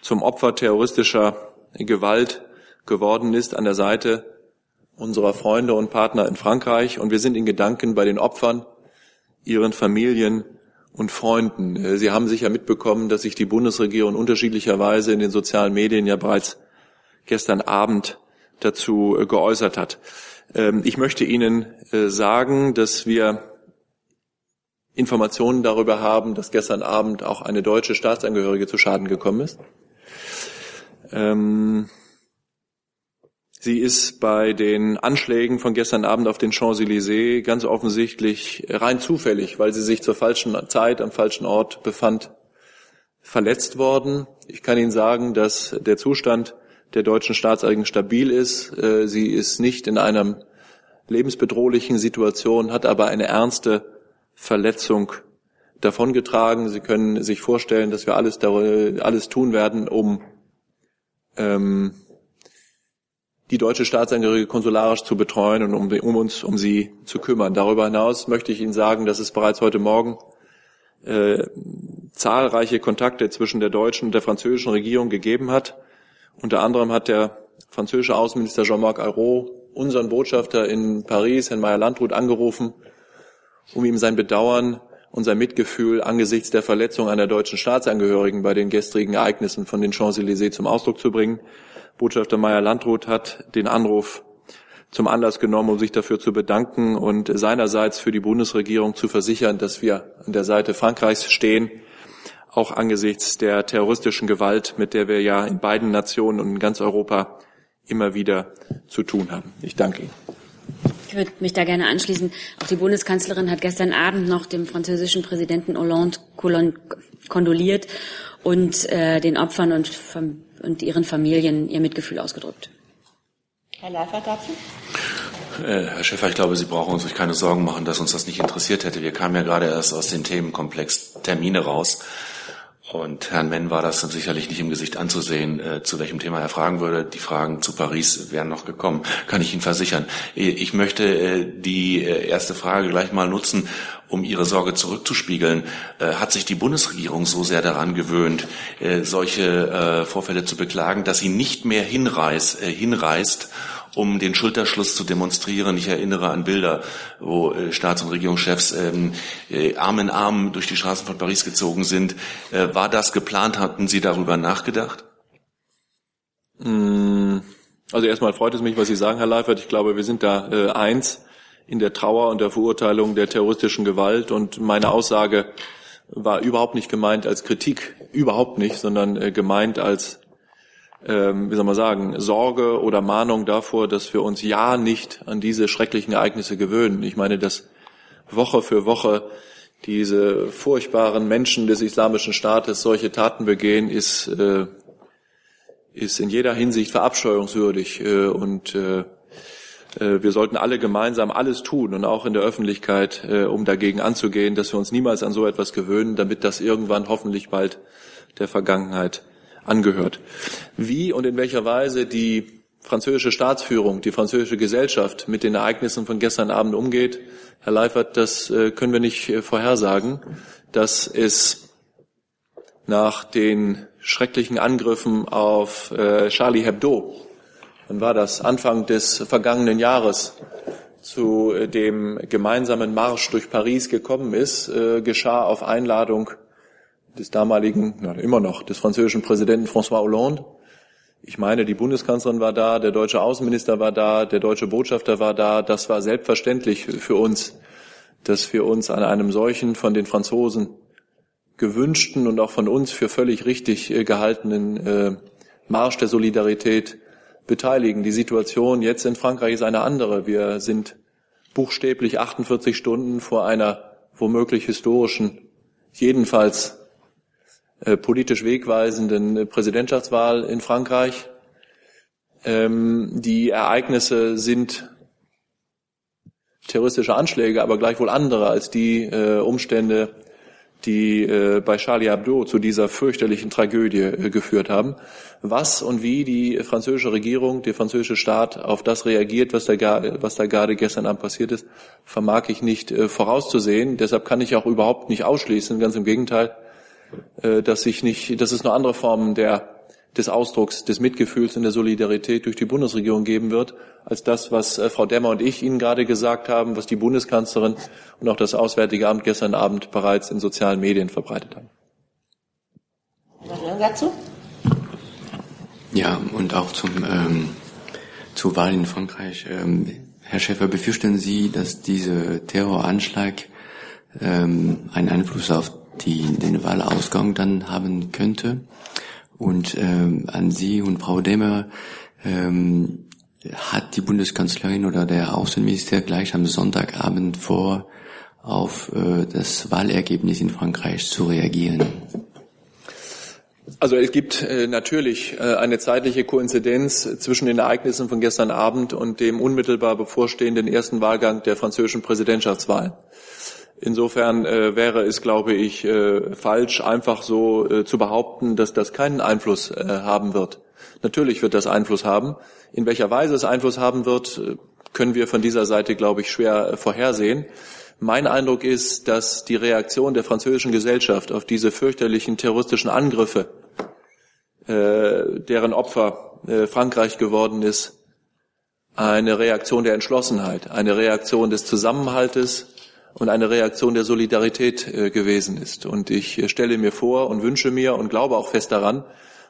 zum Opfer terroristischer Gewalt geworden ist an der Seite unserer Freunde und Partner in Frankreich. Und wir sind in Gedanken bei den Opfern, ihren Familien und Freunden. Äh, Sie haben sicher mitbekommen, dass sich die Bundesregierung unterschiedlicherweise in den sozialen Medien ja bereits gestern Abend dazu äh, geäußert hat. Ähm, ich möchte Ihnen äh, sagen, dass wir Informationen darüber haben, dass gestern Abend auch eine deutsche Staatsangehörige zu Schaden gekommen ist. Ähm, sie ist bei den Anschlägen von gestern Abend auf den Champs-Élysées ganz offensichtlich rein zufällig, weil sie sich zur falschen Zeit am falschen Ort befand, verletzt worden. Ich kann Ihnen sagen, dass der Zustand der deutschen Staatseigen stabil ist. Äh, sie ist nicht in einer lebensbedrohlichen Situation, hat aber eine ernste Verletzung davongetragen. Sie können sich vorstellen, dass wir alles, alles tun werden, um ähm, die deutsche Staatsangehörige konsularisch zu betreuen und um, um, uns um sie zu kümmern. Darüber hinaus möchte ich Ihnen sagen, dass es bereits heute Morgen äh, zahlreiche Kontakte zwischen der deutschen und der französischen Regierung gegeben hat. Unter anderem hat der französische Außenminister Jean-Marc Ayrault unseren Botschafter in Paris, Herrn Meyer-Landrut, angerufen, um ihm sein Bedauern und sein Mitgefühl angesichts der Verletzung einer deutschen Staatsangehörigen bei den gestrigen Ereignissen von den Champs-Élysées zum Ausdruck zu bringen. Botschafter Meyer-Landrut hat den Anruf zum Anlass genommen, um sich dafür zu bedanken und seinerseits für die Bundesregierung zu versichern, dass wir an der Seite Frankreichs stehen, auch angesichts der terroristischen Gewalt, mit der wir ja in beiden Nationen und in ganz Europa immer wieder zu tun haben. Ich danke Ihnen. Ich würde mich da gerne anschließen. Auch die Bundeskanzlerin hat gestern Abend noch dem französischen Präsidenten Hollande kondoliert und äh, den Opfern und, und ihren Familien ihr Mitgefühl ausgedrückt. Herr Leifert dazu? Äh, Herr Schäfer, ich glaube, Sie brauchen uns keine Sorgen machen, dass uns das nicht interessiert hätte. Wir kamen ja gerade erst aus dem Themenkomplex Termine raus. Und Herrn Menn war das sicherlich nicht im Gesicht anzusehen, äh, zu welchem Thema er fragen würde. Die Fragen zu Paris wären noch gekommen, kann ich Ihnen versichern. Äh, ich möchte äh, die äh, erste Frage gleich mal nutzen, um Ihre Sorge zurückzuspiegeln. Äh, hat sich die Bundesregierung so sehr daran gewöhnt, äh, solche Vorfälle zu beklagen, dass sie nicht mehr hinreist, hinreist um den Schulterschluss zu demonstrieren. Ich erinnere an Bilder, wo äh, Staats- und Regierungschefs ähm, äh, Arm in Arm durch die Straßen von Paris gezogen sind. Äh, war das geplant? Hatten Sie darüber nachgedacht? Mm, also erstmal freut es mich, was Sie sagen, Herr Leifert. Ich glaube, wir sind da äh, eins in der Trauer und der Verurteilung der terroristischen Gewalt. Und meine Aussage war überhaupt nicht gemeint als Kritik, überhaupt nicht, sondern äh, gemeint als, ähm, wie soll man sagen, Sorge oder Mahnung davor, dass wir uns ja nicht an diese schrecklichen Ereignisse gewöhnen. Ich meine, dass Woche für Woche diese furchtbaren Menschen des Islamischen Staates solche Taten begehen, ist, äh, ist in jeder Hinsicht verabscheuungswürdig äh, und äh, äh, wir sollten alle gemeinsam alles tun und auch in der Öffentlichkeit, äh, um dagegen anzugehen, dass wir uns niemals an so etwas gewöhnen, damit das irgendwann hoffentlich bald der Vergangenheit angehört. Wie und in welcher Weise die französische Staatsführung, die französische Gesellschaft mit den Ereignissen von gestern Abend umgeht, Herr Leifert, das äh, können wir nicht vorhersagen, dass es nach den schrecklichen Angriffen auf Charlie Hebdo wann war das, Anfang des vergangenen Jahres zu äh, dem gemeinsamen Marsch durch Paris gekommen ist, äh, geschah auf Einladung des damaligen, na, immer noch, des französischen Präsidenten François Hollande. Ich meine, die Bundeskanzlerin war da, der deutsche Außenminister war da, der deutsche Botschafter war da. Das war selbstverständlich für uns, dass wir uns an einem solchen von den Franzosen gewünschten und auch von uns für völlig richtig äh, gehaltenen Marsch der Solidarität beteiligen. Die Situation jetzt in Frankreich ist eine andere. Wir sind buchstäblich 48 Stunden vor einer womöglich historischen, jedenfalls äh, politisch wegweisenden Präsidentschaftswahl in Frankreich. Ähm, die Ereignisse sind terroristische Anschläge, aber gleichwohl andere als die äh, Umstände, die äh, bei Charlie Hebdo zu dieser fürchterlichen Tragödie äh, geführt haben. Was und wie die französische Regierung, der französische Staat auf das reagiert, was da, was da gerade gestern Abend passiert ist, vermag ich nicht äh, vorauszusehen. Deshalb kann ich auch überhaupt nicht ausschließen, ganz im Gegenteil, äh, dass ich nicht, dass es nur andere Formen der des Ausdrucks des Mitgefühls und der Solidarität durch die Bundesregierung geben wird, als das, was äh, Frau Demmer und ich Ihnen gerade gesagt haben, was die Bundeskanzlerin und auch das Auswärtige Amt gestern Abend bereits in sozialen Medien verbreitet haben. dazu? Ja, und auch zum, ähm, zur Wahl in Frankreich. Ähm, Herr Schäfer, befürchten Sie, dass dieser Terroranschlag ähm, einen Einfluss auf die, den Wahlausgang dann haben könnte? Und ähm, an Sie und Frau Demmer ähm, hat die Bundeskanzlerin oder der Außenminister gleich am Sonntagabend vor, auf äh, das Wahlergebnis in Frankreich zu reagieren? Also es gibt äh, natürlich äh, eine zeitliche Koinzidenz zwischen den Ereignissen von gestern Abend und dem unmittelbar bevorstehenden ersten Wahlgang der französischen Präsidentschaftswahl. Insofern äh, wäre es, glaube ich, äh, falsch, einfach so äh, zu behaupten, dass das keinen Einfluss äh, haben wird. Natürlich wird das Einfluss haben. In welcher Weise es Einfluss haben wird, äh, können wir von dieser Seite, glaube ich, schwer äh, vorhersehen. Mein Eindruck ist, dass die Reaktion der französischen Gesellschaft auf diese fürchterlichen terroristischen Angriffe, äh, deren Opfer äh, Frankreich geworden ist, eine Reaktion der Entschlossenheit, eine Reaktion des Zusammenhaltes, und eine Reaktion der Solidarität äh, gewesen ist. Und ich äh, stelle mir vor und wünsche mir und glaube auch fest daran,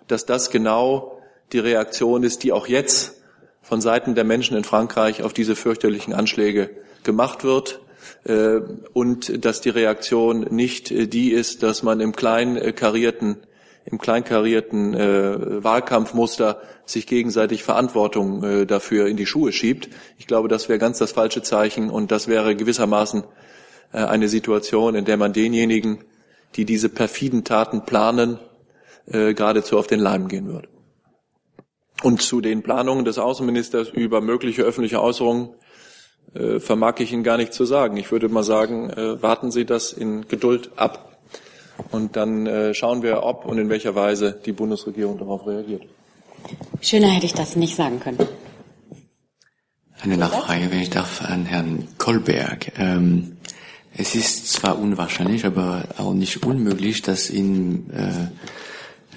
dass das genau die Reaktion ist, die auch jetzt von Seiten der Menschen in Frankreich auf diese fürchterlichen Anschläge gemacht wird äh, und dass die Reaktion nicht die ist, dass man im kleinkarierten im kleinkarierten äh, Wahlkampfmuster sich gegenseitig Verantwortung äh, dafür in die Schuhe schiebt. Ich glaube, das wäre ganz das falsche Zeichen und das wäre gewissermaßen äh, eine Situation, in der man denjenigen, die diese perfiden Taten planen, äh, geradezu auf den Leim gehen würde. Und zu den Planungen des Außenministers über mögliche öffentliche Äußerungen äh, vermag ich Ihnen gar nicht zu sagen. Ich würde mal sagen, äh, warten Sie das in Geduld ab. Und dann äh, schauen wir, ob und in welcher Weise die Bundesregierung darauf reagiert. Schöner hätte ich das nicht sagen können. Eine Nachfrage, wenn ich darf, an Herrn Kolberg. Ähm, es ist zwar unwahrscheinlich, aber auch nicht unmöglich, dass in äh,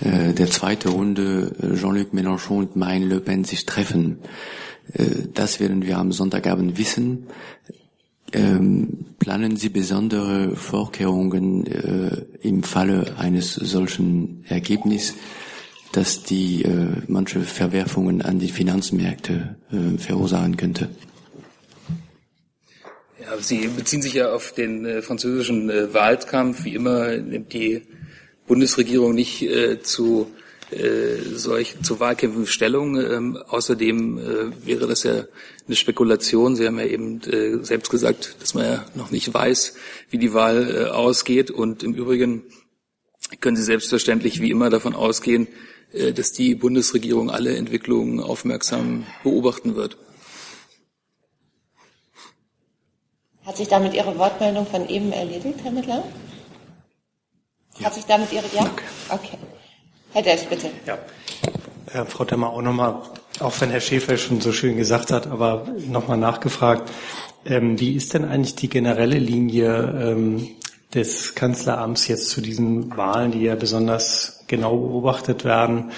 äh, der zweiten Runde äh, Jean-Luc Mélenchon und Marine Le Pen sich treffen. Äh, das werden wir am Sonntagabend wissen. Ähm, planen Sie besondere Vorkehrungen äh, im Falle eines solchen Ergebnisses, dass die äh, manche Verwerfungen an die Finanzmärkte äh, verursachen könnte? Ja, Sie beziehen sich ja auf den äh, französischen äh, Wahlkampf. Wie immer nimmt die Bundesregierung nicht äh, zu solch zu Wahlkämpfen Stellung. Ähm, außerdem wäre das ja eine Spekulation. Sie haben ja eben äh, selbst gesagt, dass man ja noch nicht weiß, wie die Wahl äh, ausgeht. Und im Übrigen können Sie selbstverständlich wie immer davon ausgehen, äh, dass die Bundesregierung alle Entwicklungen aufmerksam beobachten wird. Hat sich damit Ihre Wortmeldung von eben erledigt, Herr Mittler? Ja. Hat sich damit Ihre, ja? Okay. Herr Delf, bitte. Ja. Äh, Frau Demmer, auch nochmal, auch wenn Herr Schäfer schon so schön gesagt hat, aber nochmal nachgefragt, ähm, wie ist denn eigentlich die generelle Linie ähm, des Kanzleramts jetzt zu diesen Wahlen, die ja besonders genau beobachtet werden?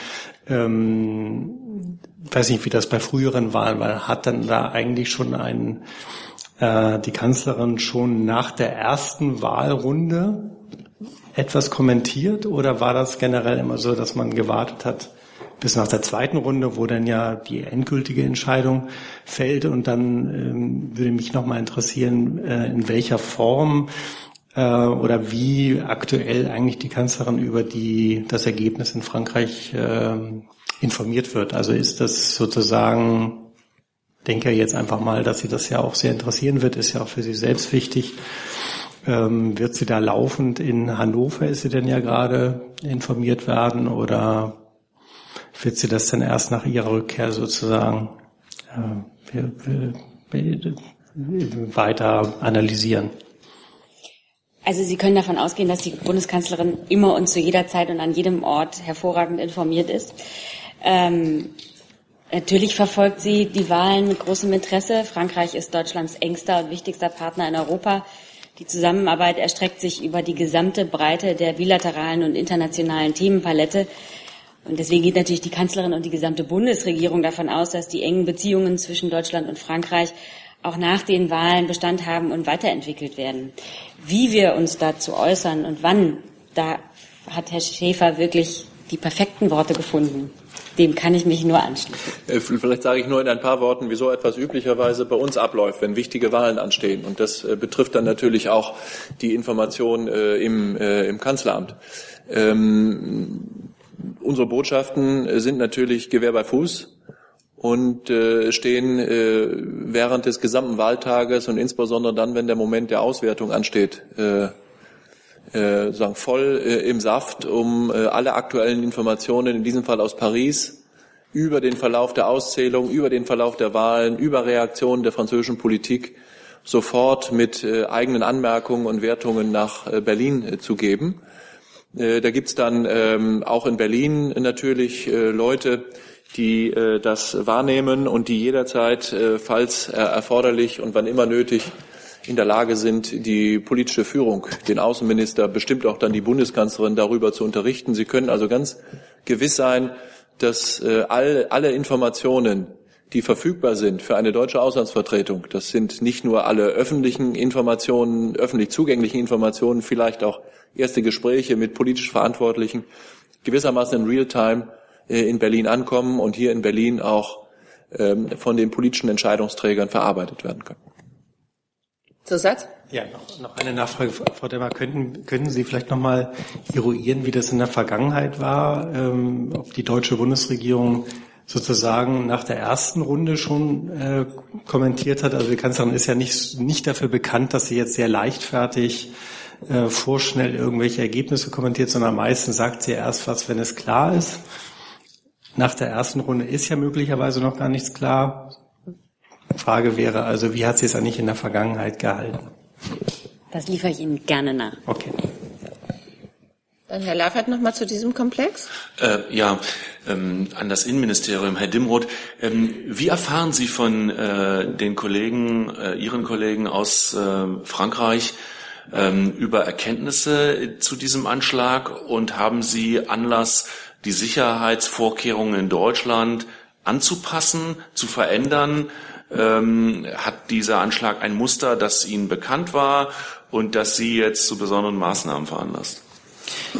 Ähm, weiß nicht, wie das bei früheren Wahlen war. Hat dann da eigentlich schon ein, äh, die Kanzlerin schon nach der ersten Wahlrunde etwas kommentiert oder war das generell immer so, dass man gewartet hat bis nach der zweiten Runde, wo dann ja die endgültige Entscheidung fällt und dann ähm, würde mich nochmal interessieren, äh, in welcher Form äh, oder wie aktuell eigentlich die Kanzlerin über die, das Ergebnis in Frankreich äh, informiert wird. Also ist das sozusagen denke jetzt einfach mal, dass sie das ja auch sehr interessieren wird, ist ja auch für sie selbst wichtig. Ähm, wird sie da laufend in Hannover, ist sie denn ja gerade informiert werden oder wird sie das dann erst nach ihrer Rückkehr sozusagen äh, weiter analysieren? Also Sie können davon ausgehen, dass die Bundeskanzlerin immer und zu jeder Zeit und an jedem Ort hervorragend informiert ist. Ähm, natürlich verfolgt sie die Wahlen mit großem Interesse. Frankreich ist Deutschlands engster und wichtigster Partner in Europa. Die Zusammenarbeit erstreckt sich über die gesamte Breite der bilateralen und internationalen Themenpalette. Und deswegen geht natürlich die Kanzlerin und die gesamte Bundesregierung davon aus, dass die engen Beziehungen zwischen Deutschland und Frankreich auch nach den Wahlen Bestand haben und weiterentwickelt werden. Wie wir uns dazu äußern und wann, da hat Herr Schäfer wirklich die perfekten Worte gefunden. Dem kann ich mich nur anschließen. Äh, vielleicht sage ich nur in ein paar Worten, wie so etwas üblicherweise bei uns abläuft, wenn wichtige Wahlen anstehen. Und das äh, betrifft dann natürlich auch die Information äh, im, im Kanzleramt. Ähm, unsere Botschaften sind natürlich Gewehr bei Fuß und äh, stehen äh, während des gesamten Wahltages und insbesondere dann, wenn der Moment der Auswertung ansteht, äh, äh, sagen, voll äh, im Saft, um äh, alle aktuellen Informationen, in diesem Fall aus Paris, über den Verlauf der Auszählung, über den Verlauf der Wahlen, über Reaktionen der französischen Politik sofort mit äh, eigenen Anmerkungen und Wertungen nach äh, Berlin äh, zu geben. Äh, da gibt's dann ähm, auch in Berlin natürlich äh, Leute, die äh, das wahrnehmen und die jederzeit, äh, falls erforderlich und wann immer nötig, in der Lage sind, die politische Führung, den Außenminister, bestimmt auch dann die Bundeskanzlerin darüber zu unterrichten. Sie können also ganz gewiss sein, dass äh, all, alle Informationen, die verfügbar sind für eine deutsche Auslandsvertretung, das sind nicht nur alle öffentlichen Informationen, öffentlich zugänglichen Informationen, vielleicht auch erste Gespräche mit politisch Verantwortlichen, gewissermaßen in Realtime äh, in Berlin ankommen und hier in Berlin auch ähm, von den politischen Entscheidungsträgern verarbeitet werden können. Zusatz? Ja, noch, noch eine Nachfrage, Frau Demmer. Könnten, können Sie vielleicht noch mal eruieren, wie das in der Vergangenheit war, ähm, ob die deutsche Bundesregierung sozusagen nach der ersten Runde schon äh, kommentiert hat? Also die Kanzlerin ist ja nicht, nicht dafür bekannt, dass sie jetzt sehr leichtfertig äh, vorschnell irgendwelche Ergebnisse kommentiert, sondern meistens sagt sie erst was, wenn es klar ist. Nach der ersten Runde ist ja möglicherweise noch gar nichts klar. Frage wäre also, wie hat sie es eigentlich in der Vergangenheit gehalten? Das liefere ich Ihnen gerne nach. Okay. Dann Herr Laffert noch mal zu diesem Komplex. Äh, ja, ähm, an das Innenministerium, Herr Dimroth. Ähm, wie erfahren Sie von äh, den Kollegen, äh, Ihren Kollegen aus äh, Frankreich ähm, über Erkenntnisse zu diesem Anschlag und haben Sie Anlass, die Sicherheitsvorkehrungen in Deutschland anzupassen, zu verändern? Ähm, hat dieser Anschlag ein Muster, das Ihnen bekannt war und das Sie jetzt zu besonderen Maßnahmen veranlasst?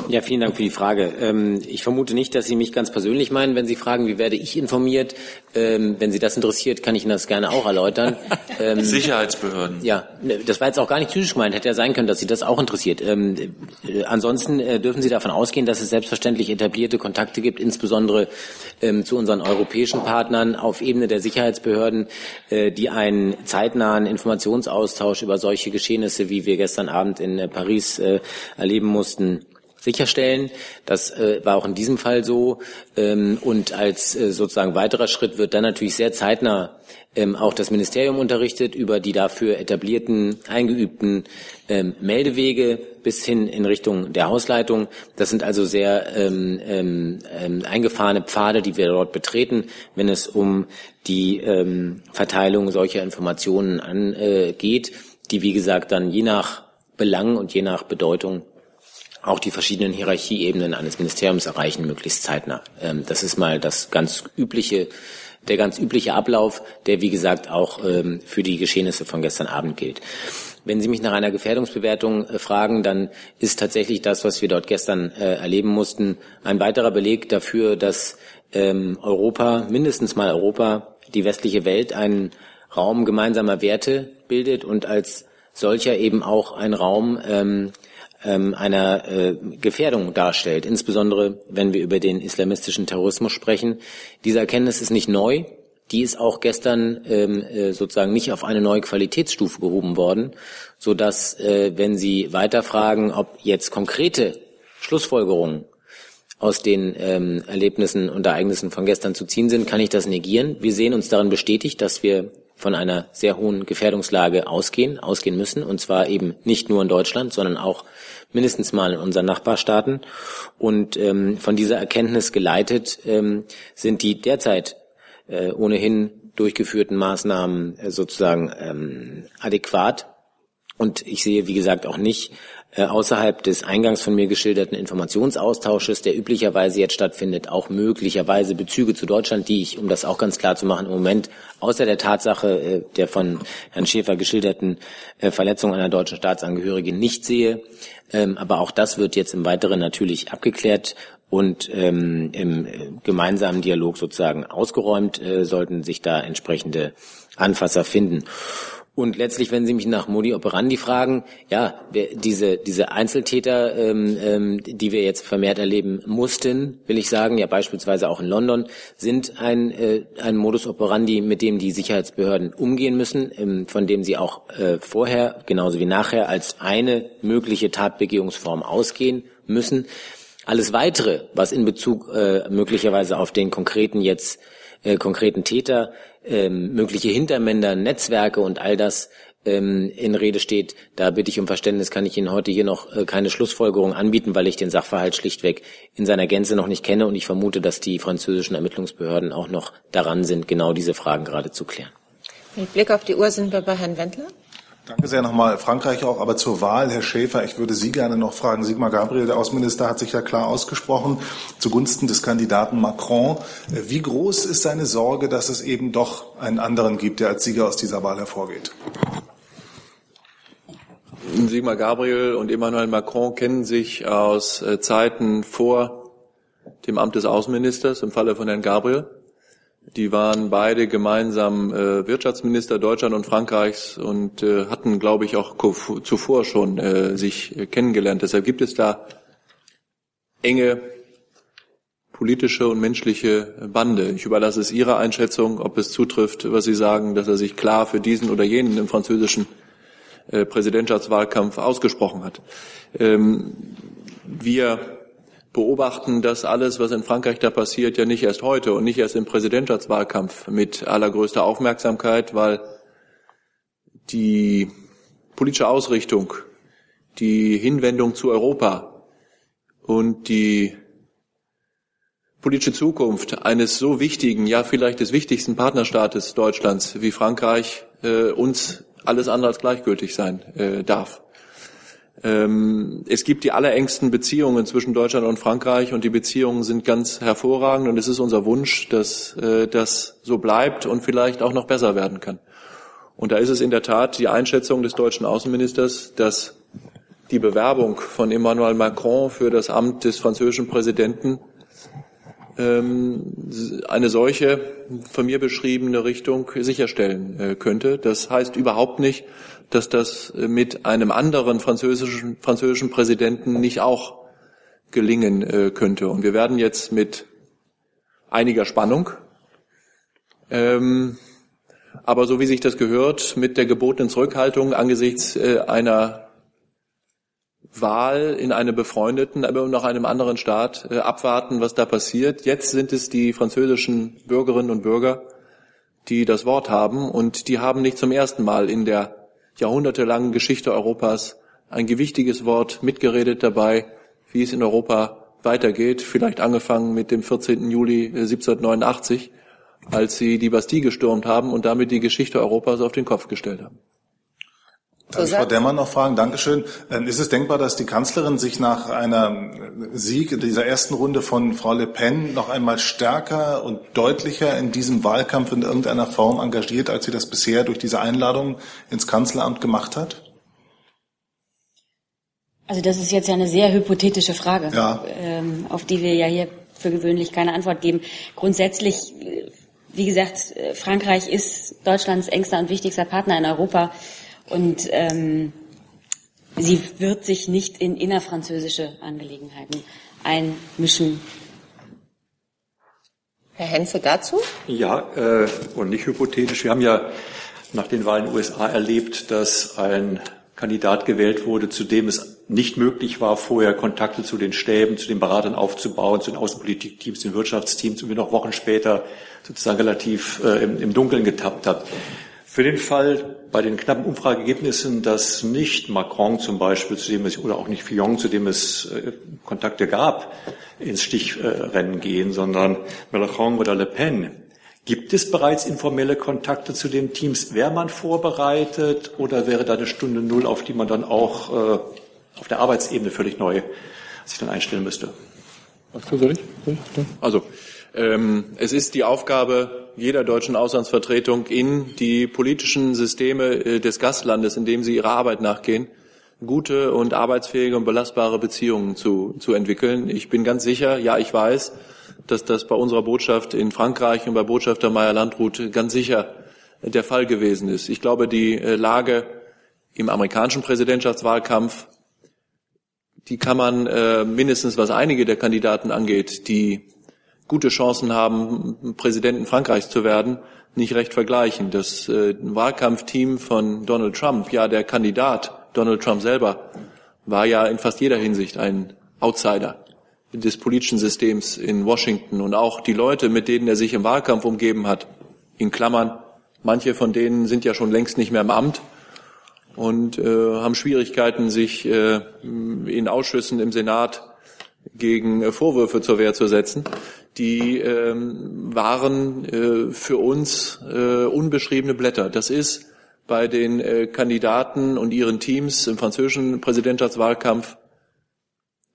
Ja, vielen Dank für die Frage. Ähm, ich vermute nicht, dass Sie mich ganz persönlich meinen, wenn Sie fragen, wie werde ich informiert. Ähm, wenn Sie das interessiert, kann ich Ihnen das gerne auch erläutern. Ähm, Sicherheitsbehörden. Ja, ne, das war jetzt auch gar nicht zynisch gemeint. Hätte ja sein können, dass Sie das auch interessiert. Äh, ansonsten äh, dürfen Sie davon ausgehen, dass es selbstverständlich etablierte Kontakte gibt, insbesondere zu unseren europäischen Partnern auf Ebene der Sicherheitsbehörden, äh, die einen zeitnahen Informationsaustausch über solche Geschehnisse, wie wir gestern Abend in Paris erleben mussten, sicherstellen. Das äh, war auch in diesem Fall so. Ähm, und als äh, sozusagen weiterer Schritt wird dann natürlich sehr zeitnah ähm, auch das Ministerium unterrichtet über die dafür etablierten, eingeübten ähm, Meldewege bis hin in Richtung der Hausleitung. Das sind also sehr ähm, ähm, ähm eingefahrene Pfade, die wir dort betreten, wenn es um die ähm, Verteilung solcher Informationen angeht, die wie gesagt dann je nach Belang und je nach Bedeutung auch die verschiedenen Hierarchieebenen eines Ministeriums erreichen, möglichst zeitnah. Ähm, das ist mal das ganz übliche, der ganz übliche Ablauf, der wie gesagt auch ähm, für die Geschehnisse von gestern Abend gilt. Wenn Sie mich nach einer Gefährdungsbewertung äh, fragen, dann ist tatsächlich das, was wir dort gestern äh, erleben mussten, ein weiterer Beleg dafür, dass ähm, Europa, mindestens mal Europa, die westliche Welt einen Raum gemeinsamer Werte bildet und als solcher eben auch ein Raum ähm, ähm, einer äh, Gefährdung darstellt, insbesondere wenn wir über den islamistischen Terrorismus sprechen. Diese Erkenntnis ist nicht neu, die ist auch gestern ähm, äh, sozusagen nicht auf eine neue Qualitätsstufe gehoben worden, so dass, äh, wenn Sie weiterfragen, ob jetzt konkrete Schlussfolgerungen aus den ähm, Erlebnissen und Ereignissen von gestern zu ziehen sind, kann ich das negieren. Wir sehen uns darin bestätigt, dass wir von einer sehr hohen Gefährdungslage ausgehen, ausgehen müssen, und zwar eben nicht nur in Deutschland, sondern auch mindestens mal in unseren Nachbarstaaten. Und ähm, von dieser Erkenntnis geleitet ähm, sind die derzeit äh, ohnehin durchgeführten Maßnahmen äh, sozusagen ähm, adäquat. Und ich sehe, wie gesagt, auch nicht äh, außerhalb des eingangs von mir geschilderten Informationsaustausches, der üblicherweise jetzt stattfindet, auch möglicherweise Bezüge zu Deutschland, die ich, um das auch ganz klar zu machen, im Moment außer der Tatsache äh, der von Herrn Schäfer geschilderten äh, Verletzung einer deutschen Staatsangehörigen nicht sehe. Ähm, aber auch das wird jetzt im Weiteren natürlich abgeklärt und ähm, im gemeinsamen Dialog sozusagen ausgeräumt, äh, sollten sich da entsprechende Anfasser finden. Und letztlich, wenn Sie mich nach Modi operandi fragen, ja, diese, diese Einzeltäter, ähm, ähm, die wir jetzt vermehrt erleben mussten, will ich sagen, ja beispielsweise auch in London, sind ein, äh, ein Modus operandi, mit dem die Sicherheitsbehörden umgehen müssen, ähm, von dem sie auch äh, vorher, genauso wie nachher, als eine mögliche Tatbegehungsform ausgehen müssen. Alles Weitere, was in Bezug äh, möglicherweise auf den konkreten jetzt äh, konkreten Täter ähm, mögliche Hintermänner, Netzwerke und all das ähm, in Rede steht. Da bitte ich um Verständnis, kann ich Ihnen heute hier noch äh, keine Schlussfolgerung anbieten, weil ich den Sachverhalt schlichtweg in seiner Gänze noch nicht kenne und ich vermute, dass die französischen Ermittlungsbehörden auch noch daran sind, genau diese Fragen gerade zu klären. Mit Blick auf die Uhr sind wir bei Herrn Wendler. Danke sehr nochmal. Frankreich auch, aber zur Wahl, Herr Schäfer, ich würde Sie gerne noch fragen. Sigmar Gabriel, der Außenminister, hat sich ja klar ausgesprochen zugunsten des Kandidaten Macron. Wie groß ist seine Sorge, dass es eben doch einen anderen gibt, der als Sieger aus dieser Wahl hervorgeht? Sigmar Gabriel und Emmanuel Macron kennen sich aus äh, Zeiten vor dem Amt des Außenministers im Falle von Herrn Gabriel. Die waren beide gemeinsam äh, Wirtschaftsminister Deutschland und Frankreichs und äh, hatten, glaube ich, auch zuvor schon äh, sich äh, kennengelernt. Deshalb gibt es da enge politische und menschliche Bande. Ich überlasse es Ihrer Einschätzung, ob es zutrifft, was Sie sagen, dass er sich klar für diesen oder jenen im französischen äh, Präsidentschaftswahlkampf ausgesprochen hat. Ähm, wir beobachten das alles, was in Frankreich da passiert, ja nicht erst heute und nicht erst im Präsidentschaftswahlkampf mit allergrößter Aufmerksamkeit, weil die politische Ausrichtung, die Hinwendung zu Europa und die politische Zukunft eines so wichtigen, ja vielleicht des wichtigsten Partnerstaates Deutschlands wie Frankreich äh, uns alles andere als gleichgültig sein äh, darf. Ähm, es gibt die allerengsten Beziehungen zwischen Deutschland und Frankreich und die Beziehungen sind ganz hervorragend und es ist unser Wunsch, dass äh, das so bleibt und vielleicht auch noch besser werden kann. Und da ist es in der Tat die Einschätzung des deutschen Außenministers, dass die Bewerbung von Emmanuel Macron für das Amt des französischen Präsidenten ähm, eine solche von mir beschriebene Richtung sicherstellen äh, könnte. Das heißt überhaupt nicht, dass das mit einem anderen französischen, französischen Präsidenten nicht auch gelingen äh, könnte. Und wir werden jetzt mit einiger Spannung, ähm, aber so wie sich das gehört, mit der gebotenen Zurückhaltung angesichts äh, einer Wahl in einem befreundeten, aber noch einem anderen Staat äh, abwarten, was da passiert. Jetzt sind es die französischen Bürgerinnen und Bürger, die das Wort haben und die haben nicht zum ersten Mal in der jahrhundertelangen Geschichte Europas ein gewichtiges Wort mitgeredet dabei, wie es in Europa weitergeht, vielleicht angefangen mit dem 14. Juli 1789, äh, als sie die Bastille gestürmt haben und damit die Geschichte Europas auf den Kopf gestellt haben. Darf ich Frau Demmer noch fragen? Dankeschön. Ähm, ist es denkbar, dass die Kanzlerin sich nach einem Sieg in dieser ersten Runde von Frau Le Pen noch einmal stärker und deutlicher in diesem Wahlkampf in irgendeiner Form engagiert, als sie das bisher durch diese Einladung ins Kanzleramt gemacht hat? Also das ist jetzt ja eine sehr hypothetische Frage, ja. Ähm, auf die wir ja hier für gewöhnlich keine Antwort geben. Grundsätzlich, wie gesagt, Frankreich ist Deutschlands engster und wichtigster Partner in Europa. Und ähm, sie wird sich nicht in innerfranzösische Angelegenheiten einmischen. Herr Henze dazu? Ja, äh, und nicht hypothetisch. Wir haben ja nach den Wahlen in den USA erlebt, dass ein Kandidat gewählt wurde, zu dem es nicht möglich war, vorher Kontakte zu den Stäben, zu den Beratern aufzubauen, zu den Außenpolitikteams, den Wirtschaftsteams und wir noch Wochen später sozusagen relativ äh, im, im Dunkeln getappt hat. Für den Fall bei den knappen Umfrageergebnissen, dass nicht Macron zum Beispiel, zu dem es, oder auch nicht Fillon, zu dem es äh, Kontakte gab, ins Stichrennen gehen, sondern Mélenchon oder Le Pen. Gibt es bereits informelle Kontakte zu den Teams? Wäre man vorbereitet oder wäre da eine Stunde Null, auf die man dann auch äh, auf der Arbeitsebene völlig neu sich dann einstellen müsste? Also, ähm, es ist die Aufgabe jeder deutschen Auslandsvertretung in die politischen Systeme äh, des Gastlandes, in dem sie ihrer Arbeit nachgehen, gute und arbeitsfähige und belastbare Beziehungen zu, zu entwickeln. Ich bin ganz sicher, ja, ich weiß, dass das bei unserer Botschaft in Frankreich und bei Botschafter Meyer Landrut ganz sicher der Fall gewesen ist. Ich glaube, die äh, Lage im amerikanischen Präsidentschaftswahlkampf, die kann man äh, mindestens was einige der Kandidaten angeht, die gute Chancen haben, Präsidenten Frankreichs zu werden, nicht recht vergleichen. Das äh, Wahlkampfteam von Donald Trump, ja der Kandidat Donald Trump selber, war ja in fast jeder Hinsicht ein Outsider des politischen Systems in Washington und auch die Leute, mit denen er sich im Wahlkampf umgeben hat, in Klammern, manche von denen sind ja schon längst nicht mehr im Amt und äh, haben Schwierigkeiten, sich äh, in Ausschüssen im Senat gegen äh, Vorwürfe zur Wehr zu setzen die ähm, waren äh, für uns äh, unbeschriebene Blätter. Das ist bei den äh, Kandidaten und ihren Teams im französischen Präsidentschaftswahlkampf